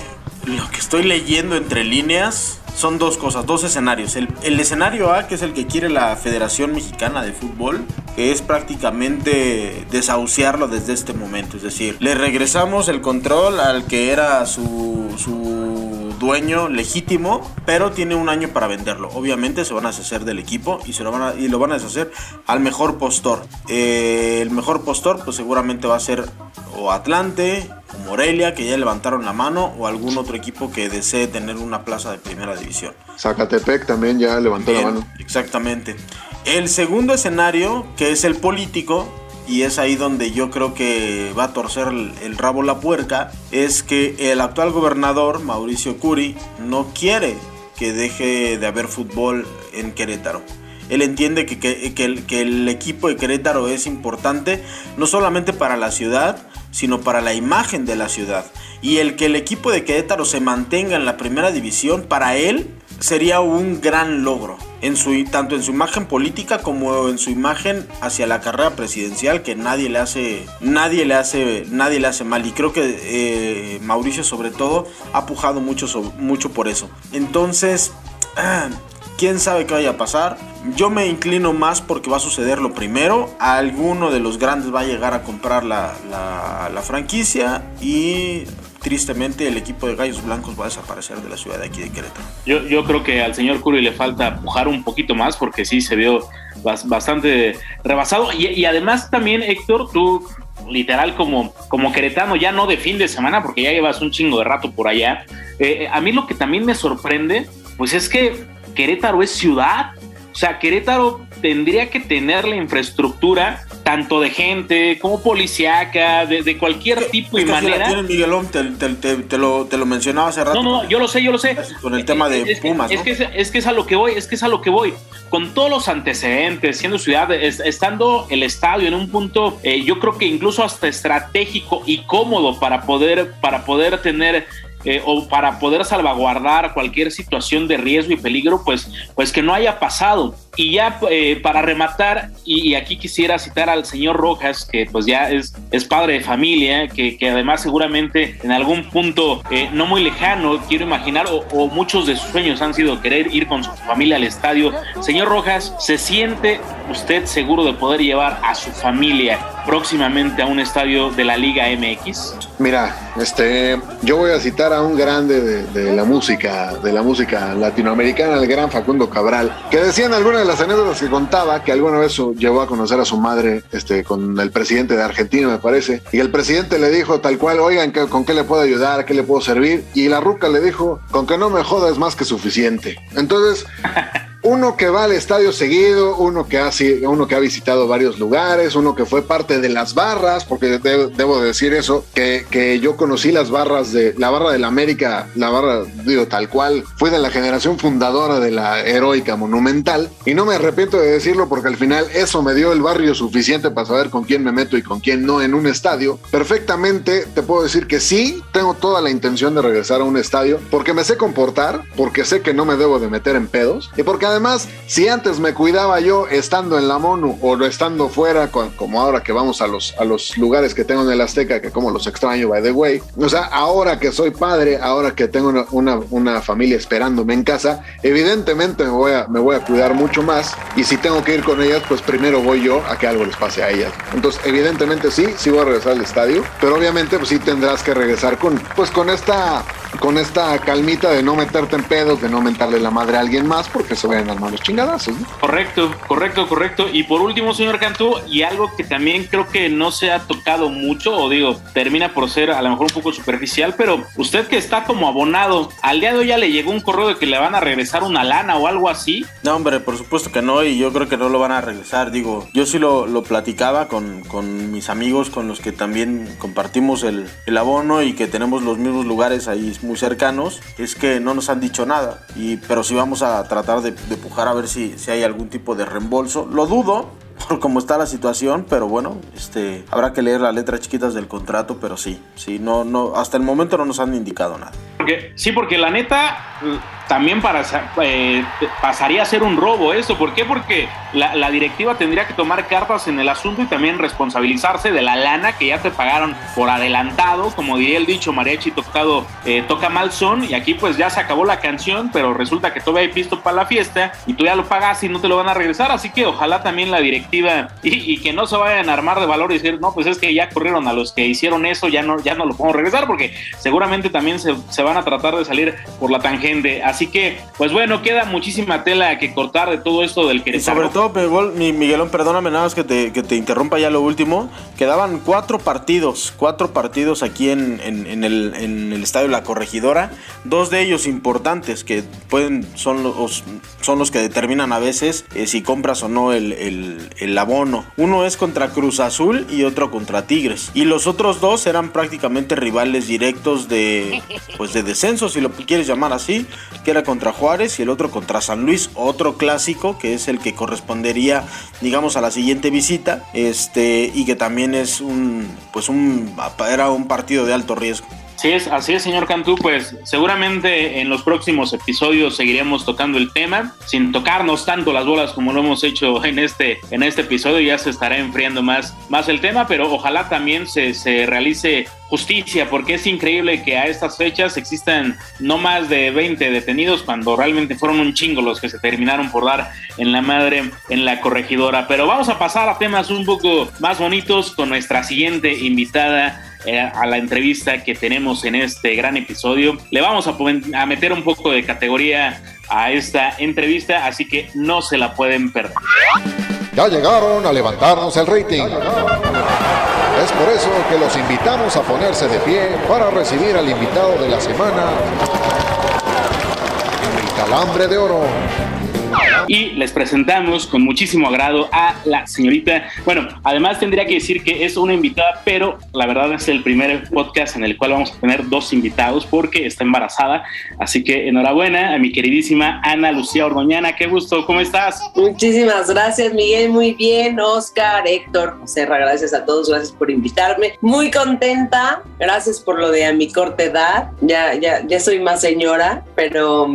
Lo que estoy leyendo entre líneas son dos cosas, dos escenarios. El, el escenario A, que es el que quiere la Federación Mexicana de Fútbol, que es prácticamente desahuciarlo desde este momento. Es decir, le regresamos el control al que era su, su dueño legítimo, pero tiene un año para venderlo. Obviamente se van a deshacer del equipo y, se lo, van a, y lo van a deshacer al mejor postor. Eh, el mejor postor, pues seguramente va a ser o Atlante, o Morelia, que ya levantaron la mano, o algún otro equipo que desee tener una plaza de primera división. Zacatepec también ya levantó la mano. Exactamente. El segundo escenario, que es el político, y es ahí donde yo creo que va a torcer el, el rabo la puerca, es que el actual gobernador, Mauricio Curi, no quiere que deje de haber fútbol en Querétaro. Él entiende que, que- que el, que el equipo de Querétaro es importante, no solamente para la ciudad, sino para la imagen de la ciudad. Y el que el equipo de Querétaro se mantenga en la primera división, para él sería un gran logro. En su, tanto en su imagen política como en su imagen hacia la carrera presidencial que nadie le hace nadie le hace nadie le hace mal y creo que eh, Mauricio sobre todo ha pujado mucho mucho por eso entonces quién sabe qué vaya a pasar yo me inclino más porque va a suceder lo primero alguno de los grandes va a llegar a comprar la, la- franquicia y tristemente el equipo de Gallos Blancos va a desaparecer de la ciudad de aquí de Querétaro Yo, yo creo que al señor Curry le falta pujar un poquito más porque sí se vio bas- bastante rebasado. Y, además también, Héctor, tú literal como, como queretano, ya no de fin de semana porque ya llevas un chingo de rato por allá. eh, a mí lo que también me sorprende, pues es que Querétaro es ciudad. O sea, Querétaro tendría que tener la infraestructura tanto de gente como policíaca, de, de cualquier tipo y Es que así la manera. Miguelón, te, te- te- te lo, te lo mencionaba hace rato. No, no, yo lo sé, yo lo sé. Con el tema de es, Pumas, es ¿no? que, es, es que es a lo que voy, es que es a lo que voy. Con todos los antecedentes, siendo ciudad, es- estando el estadio en un punto, eh, yo creo que incluso hasta estratégico y cómodo para poder, para poder tener eh, o para poder salvaguardar cualquier situación de riesgo y peligro, pues, pues que no haya pasado. Y ya eh, para rematar, y, aquí quisiera citar al señor Rojas, que pues ya es, es padre de familia, que, que además seguramente en algún punto eh, no muy lejano, quiero imaginar, o, o muchos de sus sueños han sido querer ir con su familia al estadio. Señor Rojas, ¿se siente usted seguro de poder llevar a su familia próximamente a un estadio de la Liga MX? Mira, este, yo voy a citar a un grande de, la música, de la música latinoamericana, el gran Facundo Cabral, que decía en alguna de las anécdotas que contaba que alguna vez llevó a conocer a su madre, este, con el presidente de Argentina, me parece, y el presidente le dijo tal cual, oigan, ¿qué- ¿con qué le puedo ayudar? ¿Qué le puedo servir? Y la ruca le dijo, con que no me joda es más que suficiente. Entonces, uno que va al estadio seguido, uno que ha, uno que ha visitado varios lugares, uno que fue parte de las barras, porque de- debo decir eso, que, que yo conocí las barras de la barra de la América, la barra, digo, tal cual, fui de la generación fundadora de la heroica monumental, y no me arrepiento de decirlo porque al final eso me dio el barrio suficiente para saber con quién me meto y con quién no en un estadio. Perfectamente te puedo decir que sí, tengo toda la intención de regresar a un estadio, porque me sé comportar, porque sé que no me debo de meter en pedos, y porque además, si antes me cuidaba yo estando en la MONU o estando fuera, co- como ahora que vamos a los, a los lugares que tengo en el Azteca, que como los extraño, by the way, o sea, ahora que soy padre, ahora que tengo una, una, una familia esperándome en casa, evidentemente me voy, a, me voy a cuidar mucho más, y si tengo que ir con ellas, pues primero voy yo a que algo les pase a ellas. Entonces, evidentemente sí, sí voy a regresar al estadio, pero obviamente pues sí tendrás que regresar con, pues con esta, con esta calmita de no meterte en pedos, de no mentarle la madre a alguien más, porque se vayan a armar los chingadazos, ¿no? Correcto, correcto, correcto. Y por último, señor Cantú, y algo que también creo que no se ha tocado mucho, o digo, termina por ser a lo mejor un poco superficial, pero usted que está como abonado, al día de hoy ya le llegó un correo de que le van a regresar una lana o algo así. No, hombre, por supuesto que no, y yo creo que no lo van a regresar. Digo, yo sí lo, lo platicaba con, con mis amigos con los que también compartimos el, el abono y que tenemos los mismos lugares ahí muy cercanos. Es que no nos han dicho nada, y, pero sí vamos a tratar de, de pujar a ver si, si hay algún tipo de reembolso. Lo dudo. Por cómo está la situación, pero bueno, este, habrá que leer las letras chiquitas del contrato, pero sí, sí, no, no, hasta el momento no nos han indicado nada. Porque, sí, porque la neta también para, eh, pasaría a ser un robo eso. ¿Por qué? Porque la, directiva tendría que tomar cartas en el asunto y también responsabilizarse de la lana que ya te pagaron por adelantado. Como diría el dicho, mariachi tocado eh, toca mal son. Y aquí pues ya se acabó la canción, pero resulta que todavía hay pisto para la fiesta y tú ya lo pagas y no te lo van a regresar. Así que ojalá también la directiva y, y que no se vayan a armar de valor y decir, no, pues es que ya corrieron a los que hicieron eso, ya no, ya no lo podemos regresar porque seguramente también se, se van a tratar de salir por la tangente. Así que, pues bueno, queda muchísima tela que cortar de todo esto del Y Querétaro. sobre todo, Miguel- mi- Miguelón, perdóname nada más que te, que te interrumpa ya lo último. Quedaban cuatro partidos, cuatro partidos aquí en, en- en el, en el estadio La Corregidora. Dos de ellos importantes que pueden son los, son los que determinan a veces eh, si compras o no el, el- el abono. Uno es contra Cruz Azul y otro contra Tigres. Y los otros dos eran prácticamente rivales directos de, pues de descenso, si lo quieres llamar así. Que era contra Juárez, y el otro contra San Luis, otro clásico, que es el que correspondería, digamos, a la siguiente visita, este, y que también es un, pues un, era un partido de alto riesgo. Así es, así es, señor Cantú. Pues seguramente en los próximos episodios seguiremos tocando el tema, sin tocarnos tanto las bolas como lo hemos hecho en este, en este episodio. Ya se estará enfriando más, más el tema, pero ojalá también se, se realice justicia, porque es increíble que a estas fechas existan no más de 20 detenidos cuando realmente fueron un chingo los que se terminaron por dar en la madre en la corregidora. Pero vamos a pasar a temas un poco más bonitos con nuestra siguiente invitada eh, a la entrevista que tenemos en este gran episodio. Le vamos a, a meter un poco de categoría a esta entrevista, así que no se la pueden perder. Ya llegaron a levantarnos el rating. Es por eso que los invitamos a ponerse de pie para recibir al invitado de la semana, el calambre de oro. Y les presentamos con muchísimo agrado a la señorita. Bueno, además tendría que decir que es una invitada, pero la verdad es el primer podcast en el cual vamos a tener dos invitados porque está embarazada. Así que enhorabuena a mi queridísima Ana Lucía Ordoñana. Qué gusto, ¿cómo estás? Muchísimas gracias, Miguel. Muy bien, Oscar, Héctor, Serra, gracias a todos, gracias por invitarme. Muy contenta, gracias por lo de a mi corta edad. Ya, ya, ya soy más señora, pero,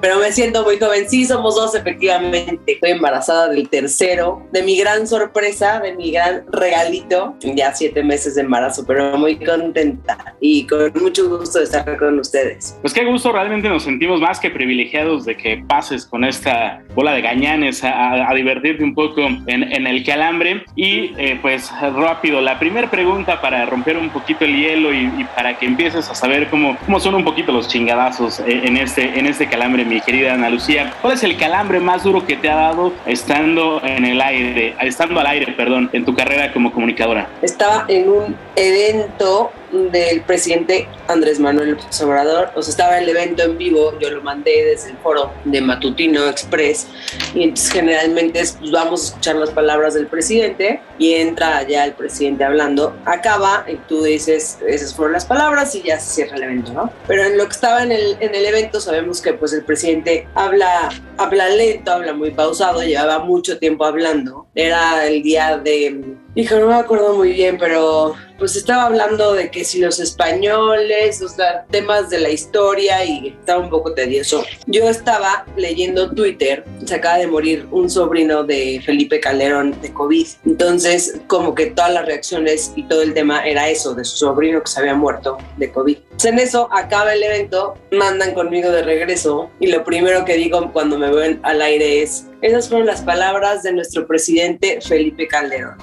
pero me siento muy joven. Sí, somos dos, efectivamente. Estoy embarazada del tercero, de mi gran sorpresa, de mi gran regalito. Ya siete meses de embarazo, pero muy contenta y con mucho gusto de estar con ustedes. Pues qué gusto, realmente nos sentimos más que privilegiados de que pases con esta bola de gañanes a, a divertirte un poco en, en el calambre. Y eh, pues rápido, la primera pregunta para romper un poquito el hielo y, y, para que empieces a saber cómo, cómo son un poquito los chingadazos en este, en este calambre, mi querida Ana Lucía. ¿Cuál es el calambre más duro que te ha dado estando en el aire, estando al aire, perdón, en tu carrera como comunicadora? Estaba en un evento del presidente Andrés Manuel López Obrador, o sea, estaba el evento en vivo, yo lo mandé desde el foro de Matutino Express, y entonces generalmente es, pues, vamos a escuchar las palabras del presidente y entra ya el presidente hablando, acaba y tú dices, esas fueron las palabras y ya se cierra el evento, ¿no? Pero en lo que estaba en el, en el evento sabemos que pues el presidente habla, habla lento, habla muy pausado, llevaba mucho tiempo hablando, era el día de Hijo, no me acuerdo muy bien, pero pues estaba hablando de que si los españoles, o sea, temas de la historia y estaba un poco tedioso. Yo estaba leyendo Twitter, se acaba de morir un sobrino de Felipe Calderón de COVID. Entonces, como que todas las reacciones y todo el tema era eso, de su sobrino que se había muerto de COVID. Entonces, en eso acaba el evento, mandan conmigo de regreso y lo primero que digo cuando me ven al aire es, esas fueron las palabras de nuestro presidente Felipe Calderón.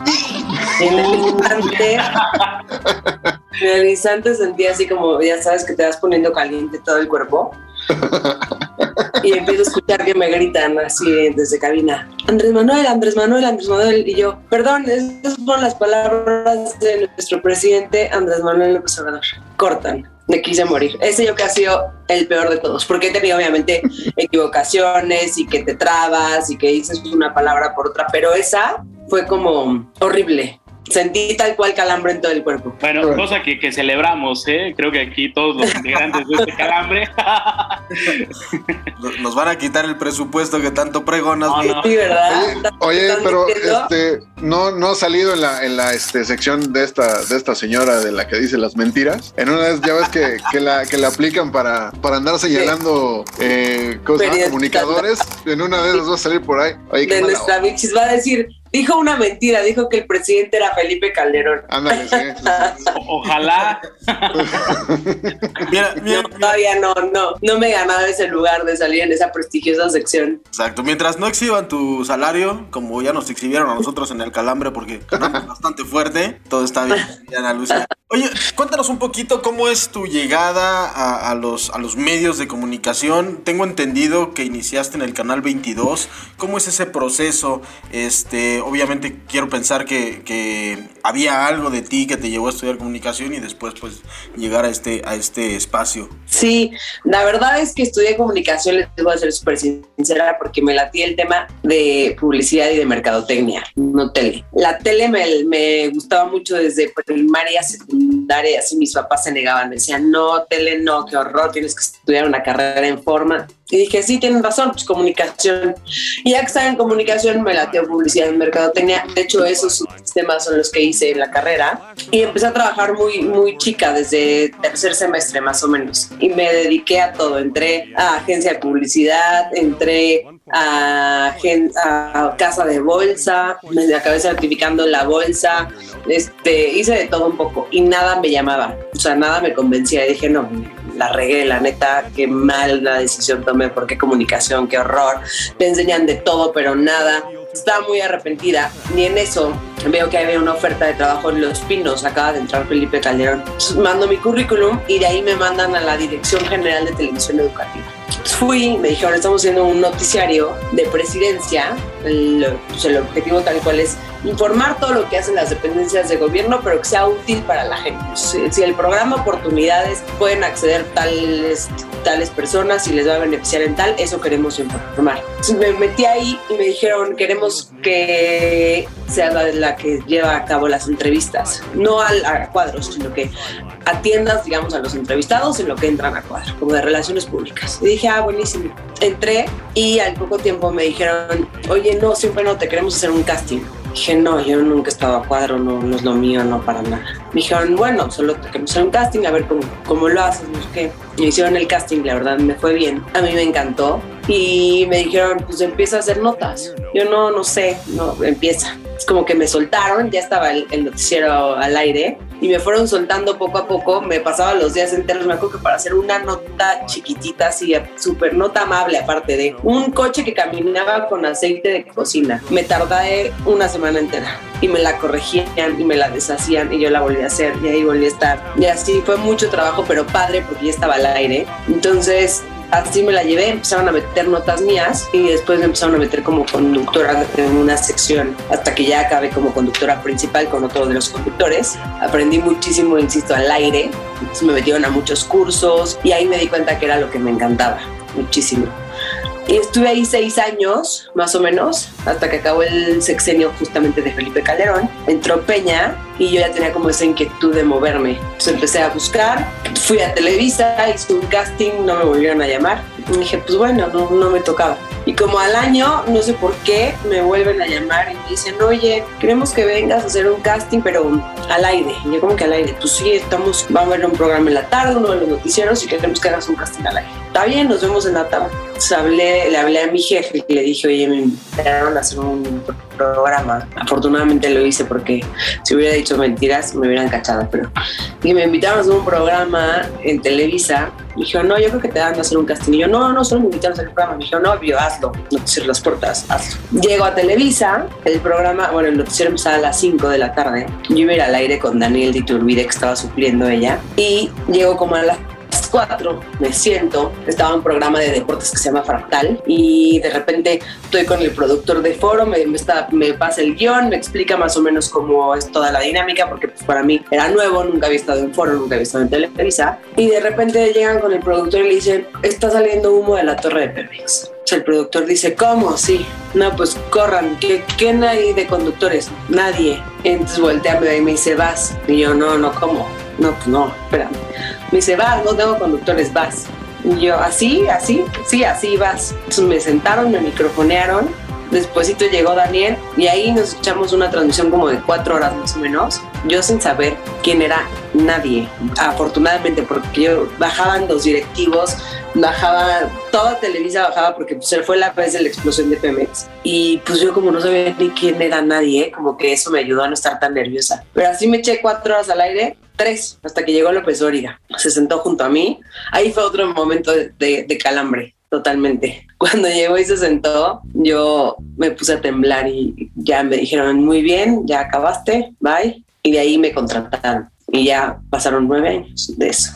En el instante, en el instante sentí así como, ya sabes que te vas poniendo caliente todo el cuerpo. Y empiezo a escuchar que me gritan así desde cabina. Andrés Manuel, Andrés Manuel, Andrés Manuel. Y yo, perdón, esas fueron las palabras de nuestro presidente Andrés Manuel López Obrador. Cortan me quise morir. Ese yo que ha sido el peor de todos, porque he tenido obviamente equivocaciones y que te trabas y que dices una palabra por otra, pero esa fue como horrible. Sentí tal cual calambre en todo el cuerpo. Bueno, cosa que, que celebramos, ¿eh? Creo que aquí todos los integrantes de este calambre. Nos van a quitar el presupuesto que tanto pregonas. No, no. Sí, ¿verdad? Oye, ¿Están pero diciendo? este no, no ha salido en la, en la este, sección de esta, de esta señora de la que dice las mentiras. En una vez ya ves que, que la, que la aplican para, para andar señalando eh. Periodistas. comunicadores. En una de esas va a salir por ahí. Oye, de nuestra. Vixis va a decir, dijo una mentira, dijo que el presidente era Felipe Calderón. Ándale, sí, sí, sí. O- Ojalá. Mira, mira, No, todavía no, no, no me he ganado ese lugar de salir en esa prestigiosa sección. Exacto, mientras no exhiban tu salario, como ya nos exhibieron a nosotros en el calambre, porque ganamos bastante fuerte, todo está bien, Ana Lucia. Oye, cuéntanos un poquito cómo es tu llegada a, los, a los medios de comunicación. Tengo entendido que iniciaste en el canal 22. ¿Cómo es ese proceso? Este, obviamente quiero pensar que había algo de ti que te llevó a estudiar comunicación y después pues llegar a este, a este espacio. Sí, la verdad es que estudié comunicación, les voy a ser súper sincera, porque me latí el tema de publicidad y de mercadotecnia, no tele. La tele me, me gustaba mucho desde primaria, secundaria, así mis papás se negaban, me decían, no, tele no, qué horror, tienes que estudiar una carrera en forma. Y dije, sí, tienen razón, pues comunicación. Y ya que estaba en comunicación, me latió publicidad y mercadotecnia. De hecho, esos temas son los que hice en la carrera. Y empecé a trabajar muy, muy chica, desde tercer semestre más o menos. Y me dediqué a todo. Entré a agencia de publicidad, entré a, a casa de bolsa, me acabé certificando en la bolsa, este, hice de todo un poco y nada me llamaba, o sea, nada me convencía. Y dije, no, la regué, la neta, qué mal la decisión tomé, porque comunicación, qué horror. Te enseñan de todo, pero nada. Estaba muy arrepentida. Ni en eso veo que había una oferta de trabajo en Los Pinos. Acaba de entrar Felipe Calderón. Mando mi currículum y de ahí me mandan a la Dirección General de Televisión Educativa. Fui, me dijeron, estamos haciendo un noticiario de presidencia. El, pues, el objetivo tal cual es informar todo lo que hacen las dependencias de gobierno, pero que sea útil para la gente. Si, si el programa Oportunidades pueden acceder tales, tales personas y les va a beneficiar en tal, eso queremos informar. Me metí ahí y me dijeron, queremos que sea la, la que lleva a cabo las entrevistas, no al, a cuadros, sino que atiendas, digamos, a los entrevistados en lo que entran a cuadro, como de relaciones públicas. Y dije, ah, buenísimo. Entré y al poco tiempo me dijeron, oye, no, siempre no, te queremos hacer un casting. Dije, no, yo nunca he estado a cuadro, no, no es lo mío, no para nada. Me dijeron, bueno, solo hacer un casting, a ver cómo, cómo lo haces, no sé qué. Me hicieron el casting, la verdad, me fue bien. A mí me encantó. Y me dijeron, pues empieza a hacer notas. Yo no, no sé, no, empieza. Es como que me soltaron, ya estaba el, el noticiero al aire y me fueron soltando poco a poco. Me pasaba los días enteros. Me acuerdo que para hacer una nota chiquitita, así, súper nota amable, aparte de un coche que caminaba con aceite de cocina, me tardé una semana entera y me la corregían y me la deshacían y yo la volví a hacer y ahí volví a estar. Y así fue mucho trabajo, pero padre porque ya estaba al aire. Entonces, así me la llevé, empezaron a meter notas mías y después me empezaron a meter como conductora en una sección hasta que ya acabé como conductora principal con otro de los conductores. Aprendí muchísimo, insisto, al aire, entonces me metieron a muchos cursos y ahí me di cuenta que era lo que me encantaba, muchísimo. Y estuve ahí seis años, más o menos, hasta que acabó el sexenio justamente de Felipe Calderón. Entró Peña y yo ya tenía como esa inquietud de moverme. Entonces empecé a buscar, fui a Televisa, hice un casting, no me volvieron a llamar. Y dije, pues bueno, no, no me tocaba. Y como al año, no sé por qué, me vuelven a llamar y me dicen, oye, queremos que vengas a hacer un casting, pero al aire. Y yo como que al aire, pues sí, estamos, vamos a ver un programa en la tarde, uno de los noticieros, y queremos que hagas un casting al aire. Está bien, nos vemos en la tarde. Hablé, le hablé a mi jefe y le dije, oye, me invitaron a hacer un programa. Afortunadamente lo hice porque si hubiera dicho mentiras me hubieran cachado, pero y me invitaron a un programa en Televisa. Me no, yo creo que te van a hacer un casting. Y yo, no, no, solo me invitaron a hacer el programa. Me no, yo, hazlo, no te cierres las puertas, hazlo. Llego a Televisa, el programa, bueno, el noticiero empezaba a las 5 de la tarde. Yo iba al aire con Daniel de Iturbide, que estaba supliendo ella. Y llego como a las 4 me siento, estaba un programa de deportes que se llama Fractal y de repente estoy con el productor de foro, me, me, está, me pasa el guion, me explica más o menos cómo es toda la dinámica porque pues, para mí era nuevo, nunca había estado en foro, nunca había estado en Televisa y de repente llegan con el productor y le dicen, está saliendo humo de la torre de Pemex. El productor dice, ¿cómo? Sí. No, pues corran. ¿Qué, qué hay de conductores? Nadie. Entonces voltea y me dice, vas. Y yo, no, no, ¿cómo? No, pues no, espérame. Me dice, vas, no tengo conductores, vas. Y yo, ¿así? ¿Así? Sí, así vas. Entonces me sentaron, me microfonearon. Despuésito llegó Daniel y ahí nos echamos una transmisión como de cuatro horas más o menos. Yo sin saber quién era nadie, afortunadamente, porque yo bajaban los directivos, bajaba, toda Televisa bajaba porque pues fue la vez de la explosión de Pemex. Y pues yo como no sabía ni quién era nadie, como que eso me ayudó a no estar tan nerviosa. Pero así me eché cuatro horas al aire, tres, hasta que llegó López Dóriga. Se sentó junto a mí. Ahí fue otro momento de, de, de calambre, totalmente. Cuando llegó y se sentó, yo me puse a temblar y ya me dijeron, muy bien, ya acabaste, bye. Y de ahí me contrataron. Y ya pasaron nueve años de eso.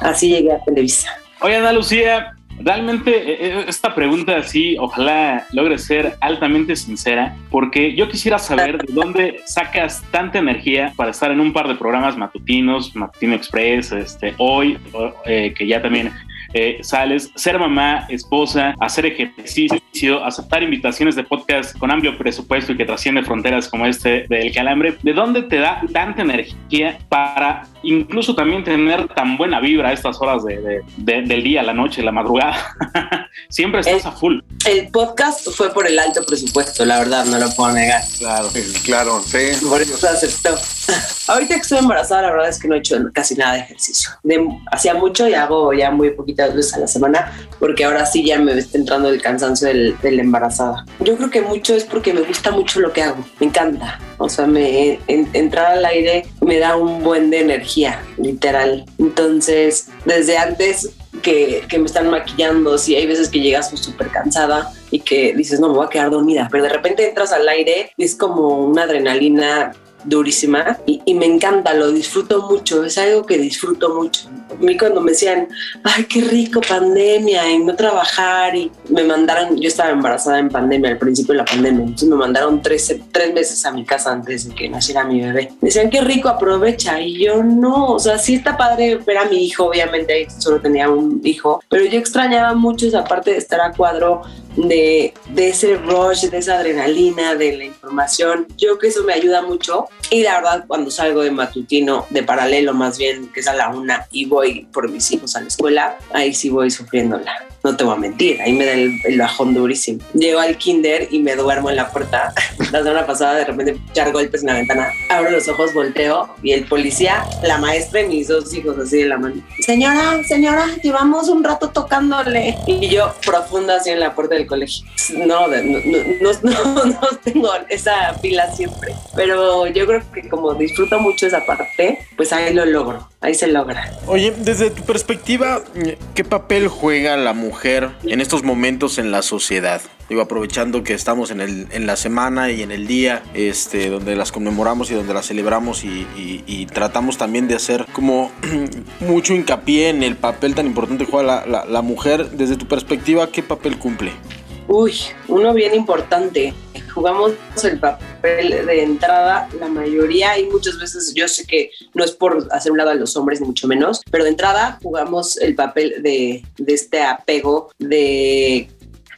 Así llegué a Televisa. Oye, Ana Lucía, realmente eh, eh, esta pregunta sí, ojalá logre ser altamente sincera, porque yo quisiera saber de dónde sacas tanta energía para estar en un par de programas matutinos, Matutino Express, este, hoy, eh, que ya también eh, sales, ser mamá, esposa, hacer ejercicio, aceptar invitaciones de podcast con amplio presupuesto y que trasciende fronteras como este del calambre. ¿De dónde te da tanta energía para incluso también tener tan buena vibra a estas horas de, de- de- del día, la noche, la madrugada? Siempre estás Eh, a full. El podcast fue por el alto presupuesto, la verdad, no lo puedo negar. Claro, claro, sí. Por eso se aceptó. Ahorita que estoy embarazada, la verdad es que no he hecho casi nada de ejercicio. De- hacía mucho y hago ya muy poquitas veces a la semana, porque ahora sí ya me está entrando el cansancio del, del embarazada. Yo creo que mucho es porque me gusta mucho lo que hago, me encanta. O sea, me, en- entrar al aire me da un buen de energía, literal. Entonces, desde antes que, me están maquillando, sí, hay veces que llegas pues, súper cansada y que dices, no, me voy a quedar dormida, pero de repente entras al aire y es como una adrenalina durísima y, me encanta, lo disfruto mucho, es algo que disfruto mucho. A mí cuando me decían, ay, qué rico pandemia y no trabajar y me mandaron, yo estaba embarazada en pandemia, al principio de la pandemia, entonces me mandaron tres, tres meses a mi casa antes de que naciera mi bebé. Me decían, qué rico, aprovecha y yo no, o sea, sí está padre ver a mi hijo, obviamente solo tenía un hijo, pero yo extrañaba mucho esa parte de estar a cuadro de, de ese rush, de esa adrenalina, de la información. Yo creo que eso me ayuda mucho. Y la verdad, cuando salgo de matutino, de paralelo más bien, que es a la una, y voy por mis hijos a la escuela, ahí sí voy sufriéndola. No te voy a mentir, ahí me da el, bajón durísimo. Llego al kinder y me duermo en la puerta. La semana pasada de repente echar golpes en la ventana. Abro los ojos, volteo y el policía, la maestra y mis dos hijos así de la mano. Señora, señora, llevamos un rato tocándole. Y yo profunda así en la puerta del colegio. No, no, no, no, no tengo esa pila siempre. Pero yo creo que como disfruto mucho esa parte, pues ahí lo logro, ahí se logra. Oye, desde tu perspectiva, ¿qué papel juega la mujer en estos momentos en la sociedad? Digo, aprovechando que estamos en, el, en la semana y en el día, este, donde las conmemoramos y donde las celebramos y, tratamos también de hacer como mucho hincapié en el papel tan importante que juega la, la- la mujer. Desde tu perspectiva, ¿qué papel cumple? Uy, uno bien importante. Jugamos el papel de entrada, la mayoría, y muchas veces yo sé que no es por hacer un lado a los hombres, ni mucho menos, pero de entrada jugamos el papel de, de este apego, de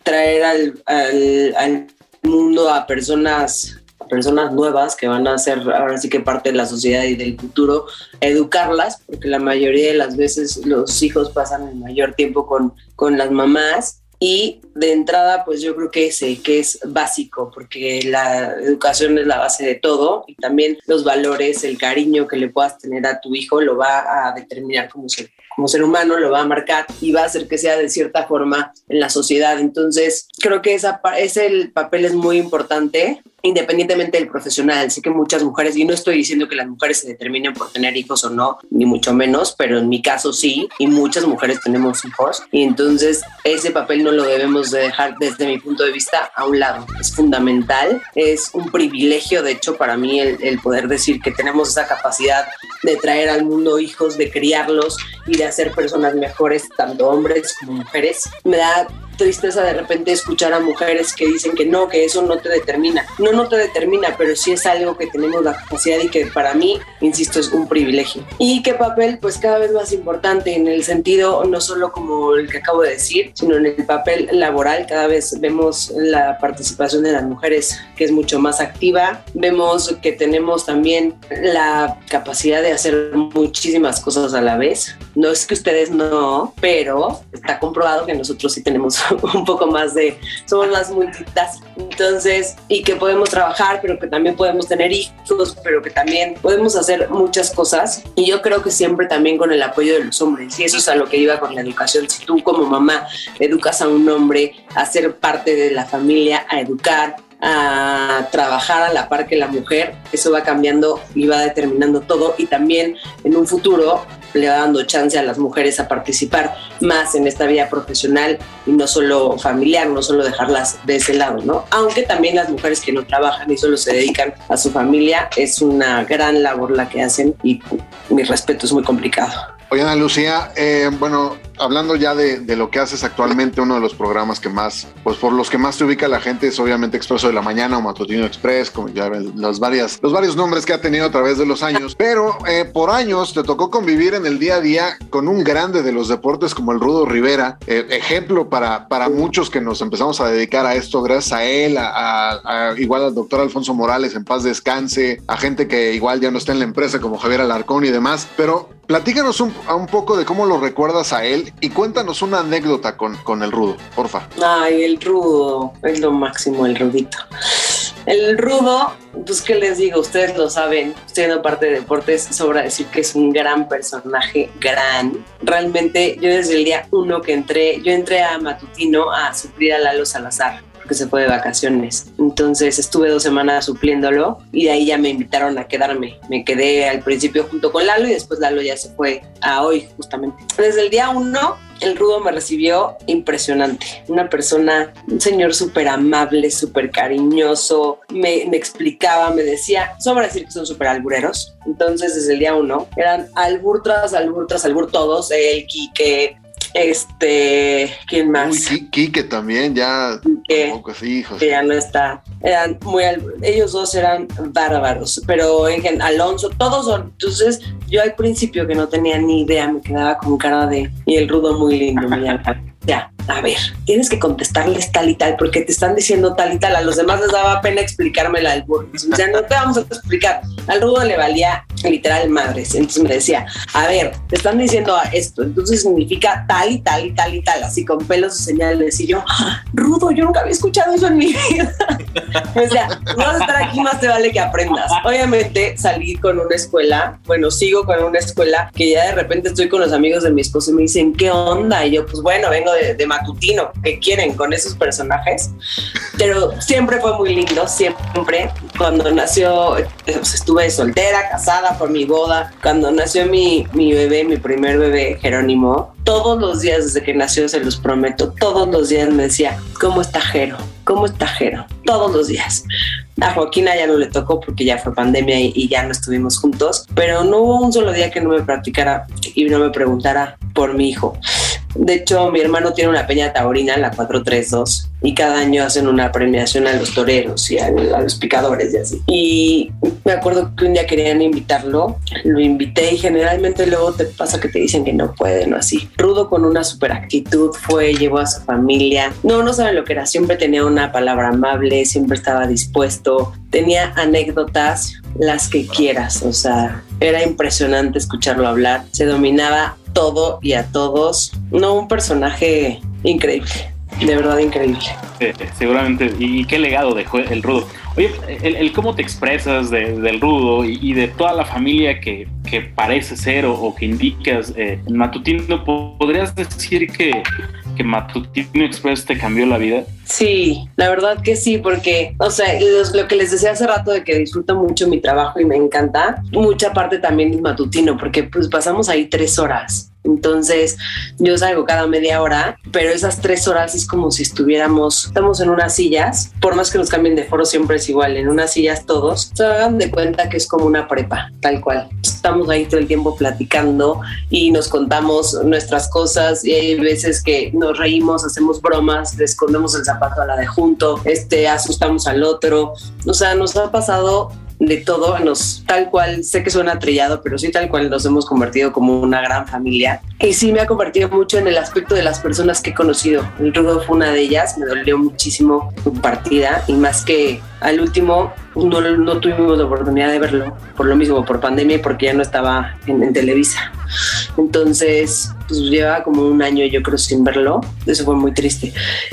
traer al, al- al mundo a personas personas nuevas que van a ser ahora sí que parte de la sociedad y del futuro, educarlas, porque la mayoría de las veces los hijos pasan el mayor tiempo con, con las mamás y de entrada, pues yo creo que ese, que es básico, porque la educación es la base de todo y también los valores, el cariño que le puedas tener a tu hijo lo va a determinar como ser, como ser humano, lo va a marcar y va a hacer que sea de cierta forma en la sociedad. Entonces, creo que esa, ese el papel es muy importante independientemente del profesional. Sé que muchas mujeres, y no estoy diciendo que las mujeres se determinen por tener hijos o no, ni mucho menos, pero en mi caso sí, y muchas mujeres tenemos hijos, y entonces ese papel no lo debemos de dejar desde mi punto de vista a un lado. Es fundamental, es un privilegio, de hecho, para mí el, el poder decir que tenemos esa capacidad de traer al mundo hijos, de criarlos y de hacer personas mejores, tanto hombres como mujeres. Me da tristeza de repente escuchar a mujeres que dicen que no, que eso no te determina. No, no te determina, pero sí es algo que tenemos la capacidad y que para mí, insisto, es un privilegio. ¿Y qué papel? Pues cada vez más importante en el sentido no solo como el que acabo de decir, sino en el papel laboral. Cada vez vemos la participación de las mujeres que es mucho más activa. Vemos que tenemos también la capacidad de hacer muchísimas cosas a la vez. No es que ustedes no, pero está comprobado que nosotros sí tenemos un poco más de, somos más multitask. Entonces, y que podemos trabajar, pero que también podemos tener hijos, pero que también podemos hacer muchas cosas. Y yo creo que siempre también con el apoyo de los hombres. Y eso es a lo que iba con la educación. Si tú como mamá educas a un hombre a ser parte de la familia, a educar, a trabajar a la par que la mujer, eso va cambiando y va determinando todo y también en un futuro le va dando chance a las mujeres a participar más en esta vida profesional y no solo familiar, no solo dejarlas de ese lado, ¿no? Aunque también las mujeres que no trabajan y solo se dedican a su familia, es una gran labor la que hacen y mi respeto es muy complicado. Oye, Ana Lucía, eh, bueno, hablando ya de, de lo que haces actualmente, uno de los programas que más, pues por los que más te ubica la gente es obviamente Expreso de la Mañana o Matutino Express, como ya los, varias, los varios nombres que ha tenido a través de los años. Pero eh, por años te tocó convivir en el día a día con un grande de los deportes como el Rudo Rivera, eh, ejemplo para, para muchos que nos empezamos a dedicar a esto, gracias a él, a- igual al doctor Alfonso Morales, en paz descanse, a gente que igual ya no está en la empresa como Javier Alarcón y demás. Pero platícanos un, un poco de cómo lo recuerdas a él y cuéntanos una anécdota con, con el Rudo, porfa. Ay, el rudo, es lo máximo, el rudito. El rudo, pues qué les digo, ustedes lo saben, siendo parte de deportes, sobra decir que es un gran personaje, gran. Realmente yo desde el día uno que entré, yo entré a Matutino a suplir a Lalo Salazar porque se fue de vacaciones. Entonces estuve dos semanas supliéndolo y de ahí ya me invitaron a quedarme. Me quedé al principio junto con Lalo y después Lalo ya se fue a hoy justamente. Desde el día uno el rudo me recibió impresionante. Una persona, un señor súper amable, súper cariñoso, me, explicaba, me decía, sobra decir que son súper albureros. Entonces, desde el día uno, eran albur tras albur tras albur todos, él, Quique, este, ¿quién más? Uy, Qui- Quique también, ya. Quique Tampoco, sí, hijos. que ya no está. Eran muy, ellos dos eran bárbaros, pero en gen- Alonso, todos son. Entonces, yo al principio que no tenía ni idea, me quedaba con cara de, y el rudo muy lindo, muy. Ya, a ver, tienes que contestarles tal y tal, porque te están diciendo tal y tal. A los demás les daba pena explicarme la albur. Entonces me decían, no te vamos a explicar. Al rudo le valía literal madres. Entonces me decía, a ver, te están diciendo esto, entonces significa tal y tal y tal y tal, así con pelos y señales. Y yo, "Ah, rudo, yo nunca había escuchado eso en mi vida. o sea, vas a estar aquí, más te vale que aprendas. Obviamente salí con una escuela, bueno, sigo con una escuela que ya de repente estoy con los amigos de mi esposo y me dicen, ¿qué onda? Y yo, pues bueno, vengo de, de matutino, ¿qué quieren con esos personajes? Pero siempre fue muy lindo, siempre. Cuando nació, eh, pues, estuve soltera, casada por mi boda. Cuando nació mi, mi bebé, mi primer bebé, Jerónimo, todos los días desde que nació, se los prometo, todos los días me decía, ¿cómo está Jero? ¿Cómo está Jero? Todos los días. A Joaquina ya no le tocó porque ya fue pandemia y, y ya no estuvimos juntos, pero no hubo un solo día que no me practicara y no me preguntara por mi hijo. De hecho, mi hermano tiene una peña taurina, la 432, y cada año hacen una premiación a los toreros y a, los picadores y así. Y me acuerdo que un día querían invitarlo, lo invité y generalmente luego te pasa que te dicen que no pueden o así. Rudo con una super actitud fue, llevó a su familia. No, no saben lo que era, siempre tenía una palabra amable, siempre estaba dispuesto, tenía anécdotas, las que quieras, o sea, era impresionante escucharlo hablar, se dominaba todo y a todos. No, un personaje increíble, de verdad increíble. Seguramente. ¿Y qué legado dejó el rudo? Oye, el, el cómo te expresas de- del rudo y, y de toda la familia que, que parece ser o, o que indicas eh, Matutino, ¿podrías decir que, que Matutino Express te cambió la vida? Sí, la verdad que sí, porque, o sea, lo que les decía hace rato de que disfruto mucho mi trabajo y me encanta, mucha parte también es matutino, porque pues pasamos ahí tres horas. Entonces, yo salgo cada media hora, pero esas tres horas es como si estuviéramos, estamos en unas sillas, por más que nos cambien de foro, siempre es igual, en unas sillas todos. Se hagan de cuenta que es como una prepa, tal cual. Estamos ahí todo el tiempo platicando y nos contamos nuestras cosas y hay veces que nos reímos, hacemos bromas, escondemos el zapato a la de junto, este, asustamos al otro. O sea, nos ha pasado de todo, nos tal cual, sé que suena trillado, pero sí tal cual nos hemos convertido como una gran familia. Y sí me ha convertido mucho en el aspecto de las personas que he conocido. El Rudo fue una de ellas, me dolió muchísimo su partida y más que al último no, no tuvimos la oportunidad de verlo, por lo mismo, por pandemia y porque ya no estaba en, Televisa. Entonces, pues lleva como un año yo creo sin verlo, eso fue muy triste.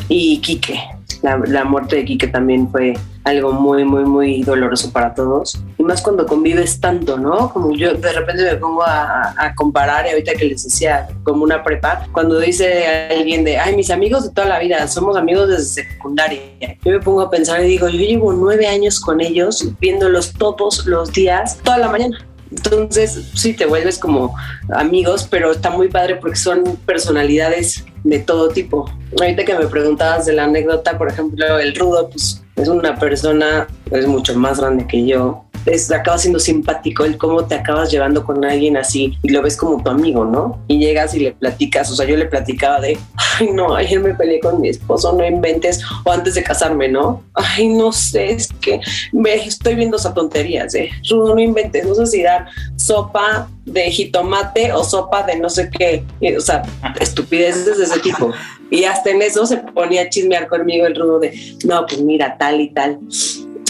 Y Quique, la, la muerte de Quique también fue algo muy, muy, muy doloroso para todos. Y más cuando convives tanto, ¿no? Como yo de repente me pongo a, a comparar, y ahorita que les decía, como una prepa, cuando dice alguien de, ay, mis amigos de toda la vida, somos amigos desde secundaria. Yo me pongo a pensar y digo, yo llevo nueve años con ellos, viéndolos todos los días, toda la mañana. Entonces, sí, te vuelves como amigos, pero está muy padre porque son personalidades de todo tipo. Ahorita que me preguntabas de la anécdota, por ejemplo, el rudo, pues es una persona, es mucho más grande que yo, es, acaba siendo simpático el cómo te acabas llevando con alguien así y lo ves como tu amigo, ¿no? Y llegas y le platicas, o sea, yo le platicaba de, ay, no, ayer me peleé con mi esposo, no inventes, o antes de casarme, ¿no? Ay, no sé, es que me estoy viendo esas tonterías, ¿eh? Rudo, no inventes, no sé si dar sopa de jitomate o sopa de no sé qué, o sea, estupideces de ese tipo. Y hasta en eso se ponía a chismear conmigo el rudo de, no, pues mira, tal y tal.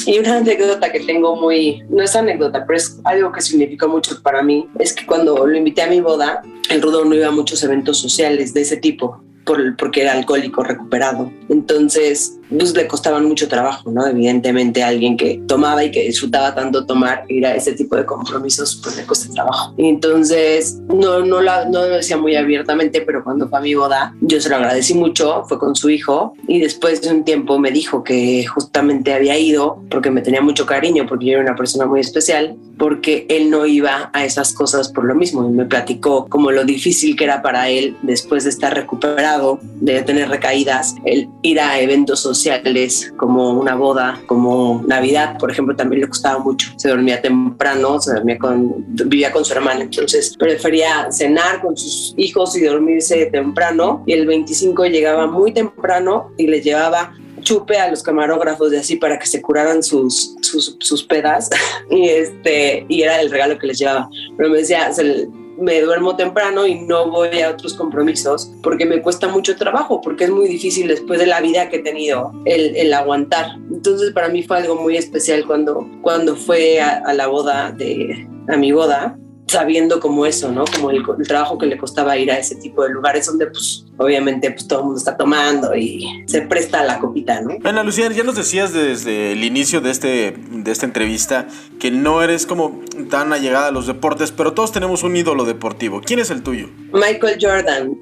Y una anécdota que tengo muy, no es anécdota, pero es algo que significó mucho para mí, es que cuando lo invité a mi boda, el Rudo no iba a muchos eventos sociales de ese tipo, por, porque era alcohólico recuperado. Entonces, pues le costaban mucho trabajo, ¿no? Evidentemente alguien que tomaba y que disfrutaba tanto tomar, ir a ese tipo de compromisos, pues le cuesta trabajo. Entonces, no, no, la, no lo decía muy abiertamente, pero cuando fue a mi boda, yo se lo agradecí mucho, fue con su hijo, y después de un tiempo me dijo que justamente había ido porque me tenía mucho cariño, porque yo era una persona muy especial, porque él no iba a esas cosas por lo mismo, y me platicó como lo difícil que era para él después de estar recuperado, de tener recaídas, el ir a eventos sociales como una boda, como Navidad, por ejemplo, también le costaba mucho. Se dormía temprano, se dormía con, vivía con su hermana, entonces prefería cenar con sus hijos y dormirse temprano. Y el 25 llegaba muy temprano y le llevaba chupe a los camarógrafos de así para que se curaran sus, sus, sus pedas y este y era el regalo que les llevaba pero me decía se, me duermo temprano y no voy a otros compromisos porque me cuesta mucho trabajo, porque es muy difícil después de la vida que he tenido el, el aguantar. Entonces para mí fue algo muy especial cuando, cuando fue a, la boda de, a mi boda, sabiendo como eso, ¿no? Como el, el, trabajo que le costaba ir a ese tipo de lugares donde, pues, obviamente, pues todo el mundo está tomando y se presta a la copita, ¿no? Ana Lucía, ya nos decías desde el inicio de, este, de esta entrevista que no eres como tan allegada a los deportes, pero todos tenemos un ídolo deportivo. ¿Quién es el tuyo? Michael Jordan.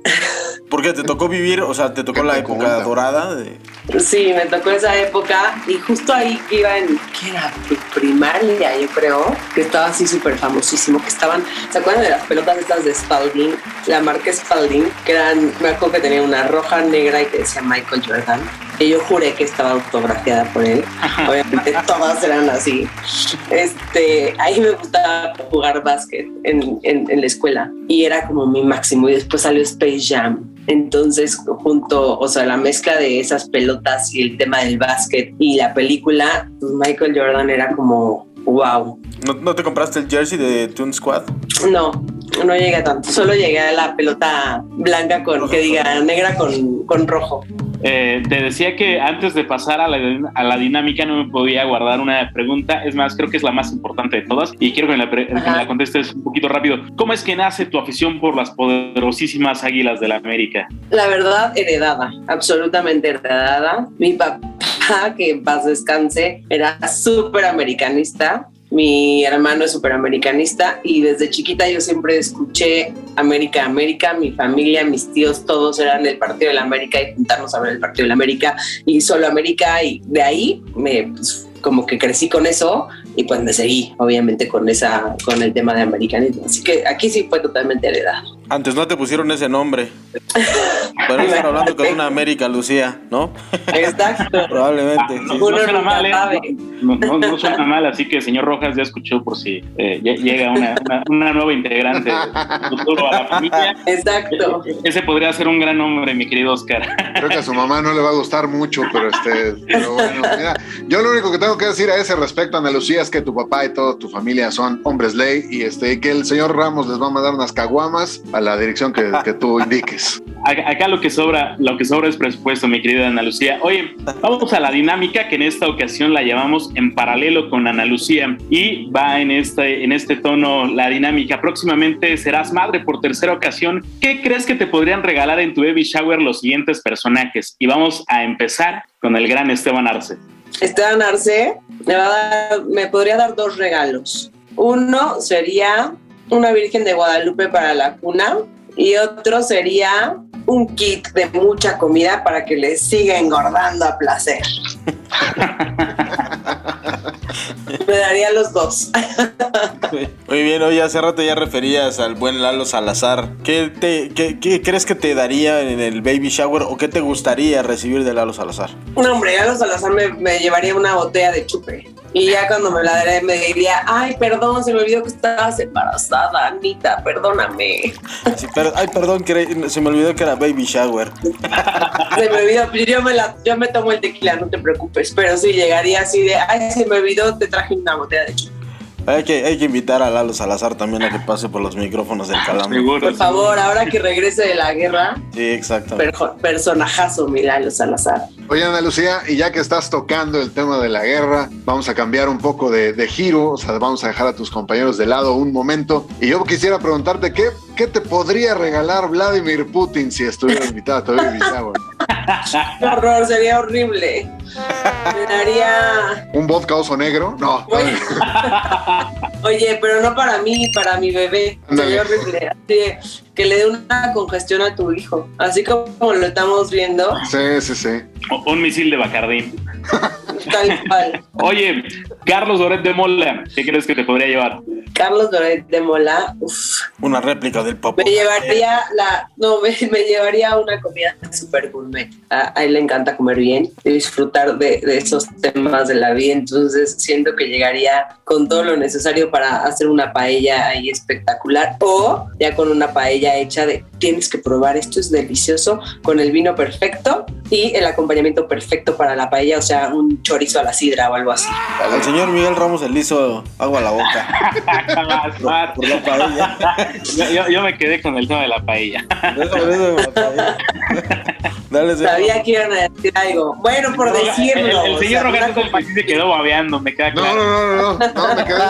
Porque te tocó vivir, o sea, te tocó la época dorada de... Sí, me tocó esa época y justo ahí que iba en, ¿qué era? Primaria, yo creo, que estaba así súper famosísimo, que estaban, ¿se acuerdan de las pelotas estas de Spalding? La marca Spalding, que eran, me acuerdo que tenía una roja, negra y que decía Michael Jordan. Y yo juré que estaba autografiada por él. Obviamente todas eran así. Este, ahí me gustaba jugar básquet en, en, en la escuela y era como mi máximo. Y después salió Space Jam. Entonces, junto, o sea, la mezcla de esas pelotas y el tema del básquet y la película, pues Michael Jordan era como, wow. ¿No, ¿No, te compraste el jersey de Toon Squad? No, no llegué a tanto. Solo llegué a la pelota blanca con, que diga, negra con, con rojo. Eh, te decía que antes de pasar a la, a la, dinámica no me podía guardar una pregunta. Es más, creo que es la más importante de todas y quiero que me la, que me la contestes un poquito rápido. ¿Cómo es que nace tu afición por las poderosísimas águilas de la América? La verdad, heredada, absolutamente heredada. Mi papá, que en paz descanse, era súper americanista mi hermano es superamericanista y desde chiquita yo siempre escuché América, América, mi familia, mis tíos, todos eran del Partido de la América y juntarnos a ver el Partido de la América y solo América y de ahí me pues, como que crecí con eso y pues me seguí obviamente con esa con el tema de americanismo. Así que aquí sí fue totalmente heredado. Antes no te pusieron ese nombre. Podemos estar hablando con una América Lucía ¿no? exacto. Probablemente. No, sí. no, suena mal, ¿eh? no, no, no, suena mal así que señor Rojas ya escuchó por si eh, llega una, una, una, nueva integrante futuro a la familia. Exacto. Ese podría ser un gran nombre mi querido Oscar. Creo que a su mamá no le va a gustar mucho pero este pero bueno mira, yo lo único que tengo que decir a ese respecto Ana Lucía es que tu papá y toda tu familia son hombres ley y este que el señor Ramos les va a mandar unas caguamas a la dirección que, que tú indiques. Acá lo que sobra, lo que sobra es presupuesto, mi querida Ana Lucía. Oye, vamos a la dinámica que en esta ocasión la llamamos en paralelo con Ana Lucía y va en este, en este tono la dinámica. Próximamente serás madre por tercera ocasión. ¿Qué crees que te podrían regalar en tu baby shower los siguientes personajes? Y vamos a empezar con el gran Esteban Arce. Esteban Arce me, va a dar, me podría dar dos regalos. Uno sería una Virgen de Guadalupe para la cuna y otro sería un kit de mucha comida para que le siga engordando a placer. Me daría los dos. Muy bien, hoy hace rato ya referías al buen Lalo Salazar. ¿Qué, te, qué, qué, crees que te daría en el baby shower o qué te gustaría recibir de Lalo Salazar? No, hombre, Lalo Salazar me, me llevaría una botella de chupe. Y ya cuando me la daré me diría, ay, perdón, se me olvidó que estabas embarazada, Anita, perdóname. Sí, pero- ay, perdón, que se me olvidó que era baby shower. Se me olvidó, pues yo me, la, yo me tomo el tequila, no te preocupes. Pero sí, llegaría así de, ay, se me olvidó, te traje una botella de chup. Hay que, hay que invitar a Lalo Salazar también a que pase por los micrófonos del calambre. Por favor, ahora que regrese de la guerra, Sí, exactamente. perjo- personajazo, Milano Salazar. Oye, Ana Lucía, y ya que estás tocando el tema de la guerra, vamos a cambiar un poco de, de giro, o sea, vamos a dejar a tus compañeros de lado un momento. Y yo quisiera preguntarte, ¿qué, qué te podría regalar Vladimir Putin si estuviera invitado a tu? Qué horror, sería horrible. Me daría. ¿Un vodka oso negro? No. Oye, Oye, pero no para mí, para mi bebé. Así que le dé una congestión a tu hijo. Así como lo estamos viendo, Sí, sí, sí. O- Un misil de Bacardín. tal cual. Oye, Carlos Doret de Mola, ¿qué crees que te podría llevar? Carlos Doret de Mola, uf, Una réplica del Popo. me llevaría la, no, me, me llevaría una comida super gourmet. A, a él le encanta comer bien y disfrutar de, de esos temas de la vida. Entonces siento que llegaría con todo lo necesario para hacer una paella ahí espectacular o ya con una paella hecha de tienes que probar esto es delicioso con el vino perfecto y el acompañamiento perfecto para la paella, o sea, un chorizo a la sidra o algo así. Al señor Miguel Ramos le hizo agua a la boca. por, por la paella. yo, yo- yo me quedé con el tema de la paella. Dale, señor. Sabía que iban a decir algo. Bueno, por decirlo. El, el señor sea, Roberto una el sí se quedó babeando, me queda claro. no, no, no, no, no, me quedé,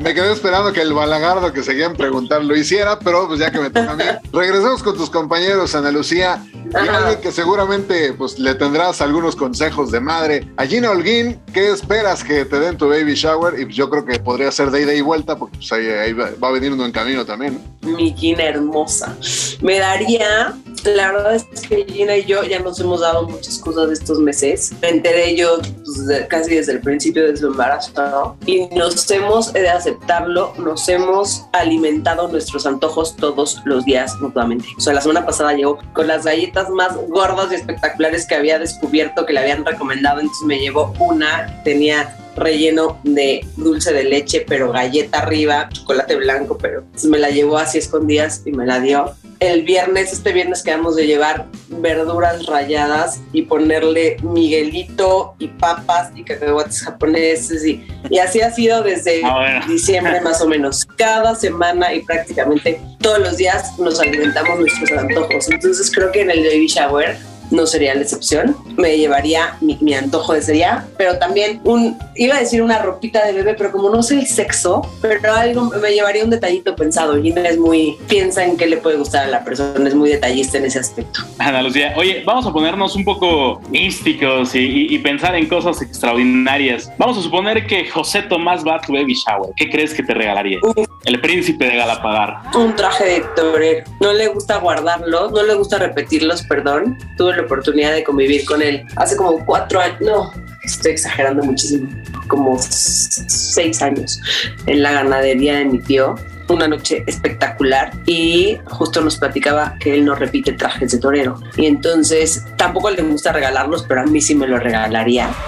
me quedé esperando que el balagardo que seguían preguntar lo hiciera, pero pues ya que me toca a mí. Regresemos con tus compañeros, Ana Lucía, y alguien que seguramente pues le tendrás algunos consejos de madre. A Gina Holguín, ¿qué esperas que te den tu baby shower? Y yo creo que podría ser de ida y vuelta, porque pues, ahí, va, a venir uno en camino también. mi Gina hermosa. Me daría, la verdad es que Gina y yo ya nos hemos dado muchas cosas estos meses. Me enteré yo pues, de- casi desde el principio de su embarazo ¿no? y nos hemos he de aceptarlo, nos hemos alimentado nuestros antojos todos los días mutuamente. O sea, la semana pasada llegó con las galletas más gordas y espectaculares que había descubierto que le habían recomendado, entonces me llevó una, tenía relleno de dulce de leche, pero galleta arriba, chocolate blanco, pero me la llevó así escondidas y me la dio. El viernes, este viernes quedamos de llevar verduras ralladas y ponerle miguelito y papas y cacahuates japoneses y, y así ha sido desde Ah, bueno. diciembre más o menos. Cada semana y prácticamente todos los días nos alimentamos nuestros antojos. Entonces creo que en el baby shower no sería la excepción. Me llevaría mi, mi antojo de día, pero también un, iba a decir una ropita de bebé, pero como no sé el sexo, pero algo, me llevaría un detallito pensado. Gina es muy, piensa en qué le puede gustar a la persona, es muy detallista en ese aspecto. Ana Lucía, oye, vamos a ponernos un poco místicos y, y- y pensar en cosas extraordinarias. Vamos a suponer que José Tomás va a tu baby shower. ¿Qué crees que te regalaría? Uf. El príncipe de Galapagar. Un traje de torero. No le gusta guardarlos, no le gusta repetirlos, perdón. Tuve la oportunidad de convivir con él hace como cuatro años, no, estoy exagerando muchísimo, como seis años en la ganadería de mi tío. Una noche espectacular y justo nos platicaba que él no repite trajes de torero. Y entonces tampoco le gusta regalarlos, pero a mí sí me lo regalaría.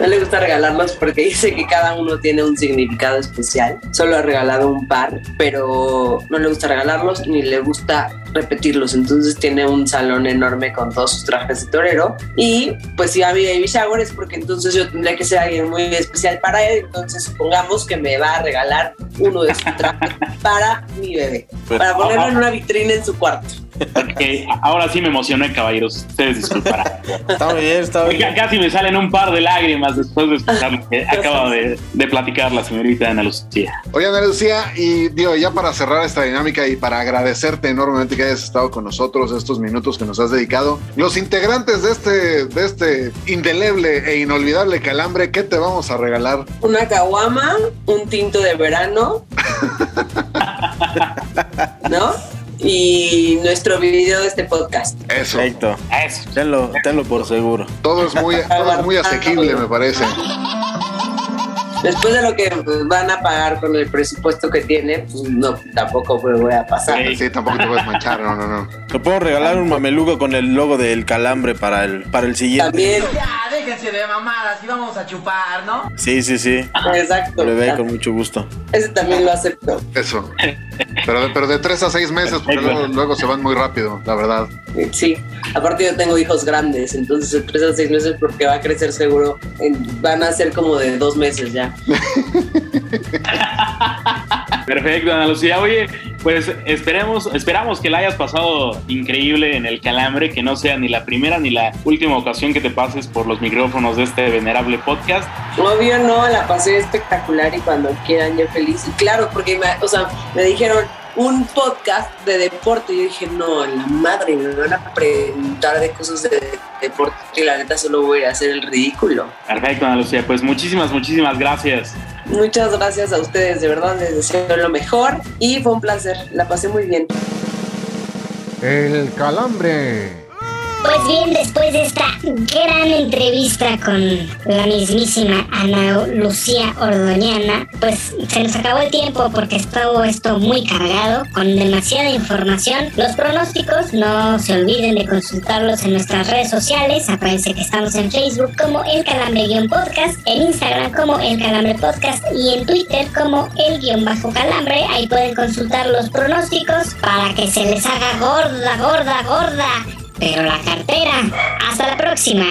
No le gusta regalarlos porque dice que cada uno tiene un significado especial. Solo ha regalado un par, pero no le gusta regalarlos ni le gusta repetirlos. Entonces tiene un salón enorme con todos sus trajes de torero. Y pues si va a mi baby shower es porque entonces yo tendría que ser alguien muy especial para él. Entonces supongamos que me va a regalar uno de sus trajes para mi bebé. Para ponerlo en una vitrina en su cuarto. Ok, ahora sí me emocioné, caballeros. Ustedes disculparán. Está bien, está bien. Casi me salen un par de lágrimas después de escuchar lo que acaba de, de platicar la señorita Ana Lucía. Oye, Ana Lucía, y digo, ya para cerrar esta dinámica y para agradecerte enormemente que hayas estado con nosotros estos minutos que nos has dedicado, los integrantes de este, de este indeleble e inolvidable calambre, ¿qué te vamos a regalar? una caguama, un tinto de verano, ¿no? Y nuestro video de este podcast. Eso. Perfecto. Eso. Tenlo, tenlo por seguro. Todo es muy, todo es muy asequible, me parece. Después de lo que van a pagar con el presupuesto que tiene, pues no, tampoco me voy a pasar. Sí. Sí, tampoco te puedes manchar, no, no, no. Te puedo regalar un mameluco con el logo del calambre para el, para el siguiente. También, Ya, déjense de mamadas y vamos a chupar, ¿no? Sí, sí, sí. Exacto. Lo ve con mucho gusto. Ese también lo acepto. Eso. Pero, de- pero de tres a seis meses, porque luego, luego se van muy rápido, la verdad. Sí, aparte yo tengo hijos grandes, entonces de tres a seis meses porque va a crecer seguro, van a ser como de dos meses ya. Perfecto, Ana Lucía. Oye, pues esperemos, esperamos que la hayas pasado increíble en el calambre, que no sea ni la primera ni la última ocasión que te pases por los micrófonos de este venerable podcast. Obvio no, la pasé espectacular y cuando quieran yo feliz. Y claro, porque me, o sea, me dijeron un podcast de deporte y yo dije, no, la madre, me van a preguntar de cosas de deporte y la neta solo voy a hacer el ridículo. Perfecto, Ana Lucía. Pues muchísimas, muchísimas gracias. Muchas gracias a ustedes, de verdad les deseo lo mejor y fue un placer, la pasé muy bien. El calambre. Pues bien, después de esta gran entrevista con la mismísima Ana Lucía Ordoñana, pues se nos acabó el tiempo porque estuvo esto muy cargado, con demasiada información. Los pronósticos, no se olviden de consultarlos en nuestras redes sociales. Acuérdense que estamos en Facebook como El Calambre-Podcast, en Instagram como El Calambre Podcast y en Twitter como El Guión Bajo Calambre. Ahí pueden consultar los pronósticos para que se les haga gorda, gorda, gorda pero la cartera. Hasta la próxima.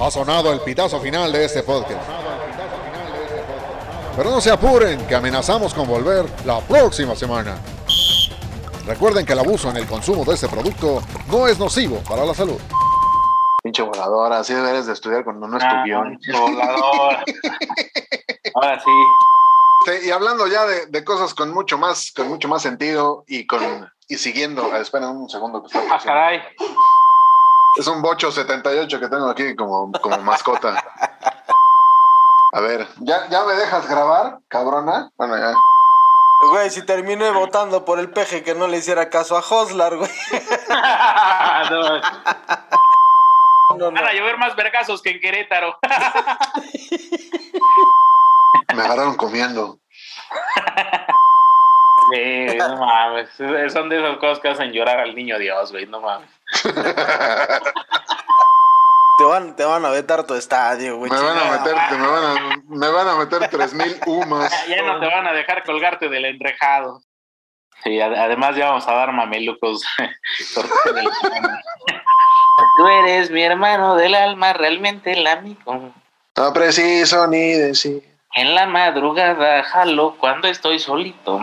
Ha sonado el pitazo final de este podcast. Pero no se apuren, que amenazamos con volver la próxima semana. Recuerden que el abuso en el consumo de este producto no es nocivo para la salud. Pinche voladora, así deberes de estudiar cuando no es tu Ah, guion. volador. Ahora sí. Y hablando ya de, de cosas con mucho más, con mucho más sentido y con y siguiendo, ah, esperen un segundo que está Ah, caray. Es un bocho 78 que tengo aquí como, como mascota. A ver, ¿ya, ¿ya me dejas grabar, cabrona? Bueno, ya. Güey, si terminé votando por el peje que no le hiciera caso a Hoslar, güey. No, No, no. Van a llover más vergazos que en Querétaro. Me agarraron comiendo. Sí, no mames. Son de esas cosas que hacen llorar al niño Dios, güey. No mames. Te van, te van a vetar tu estadio, güey. Me van a meter, me van a, me van a meter 3000 humas. Ya no te van a dejar colgarte del enrejado. Sí, ad- además ya vamos a dar mamelucos. Tú eres mi hermano del alma, realmente el amigo. No preciso ni decir. En la madrugada jalo cuando estoy solito.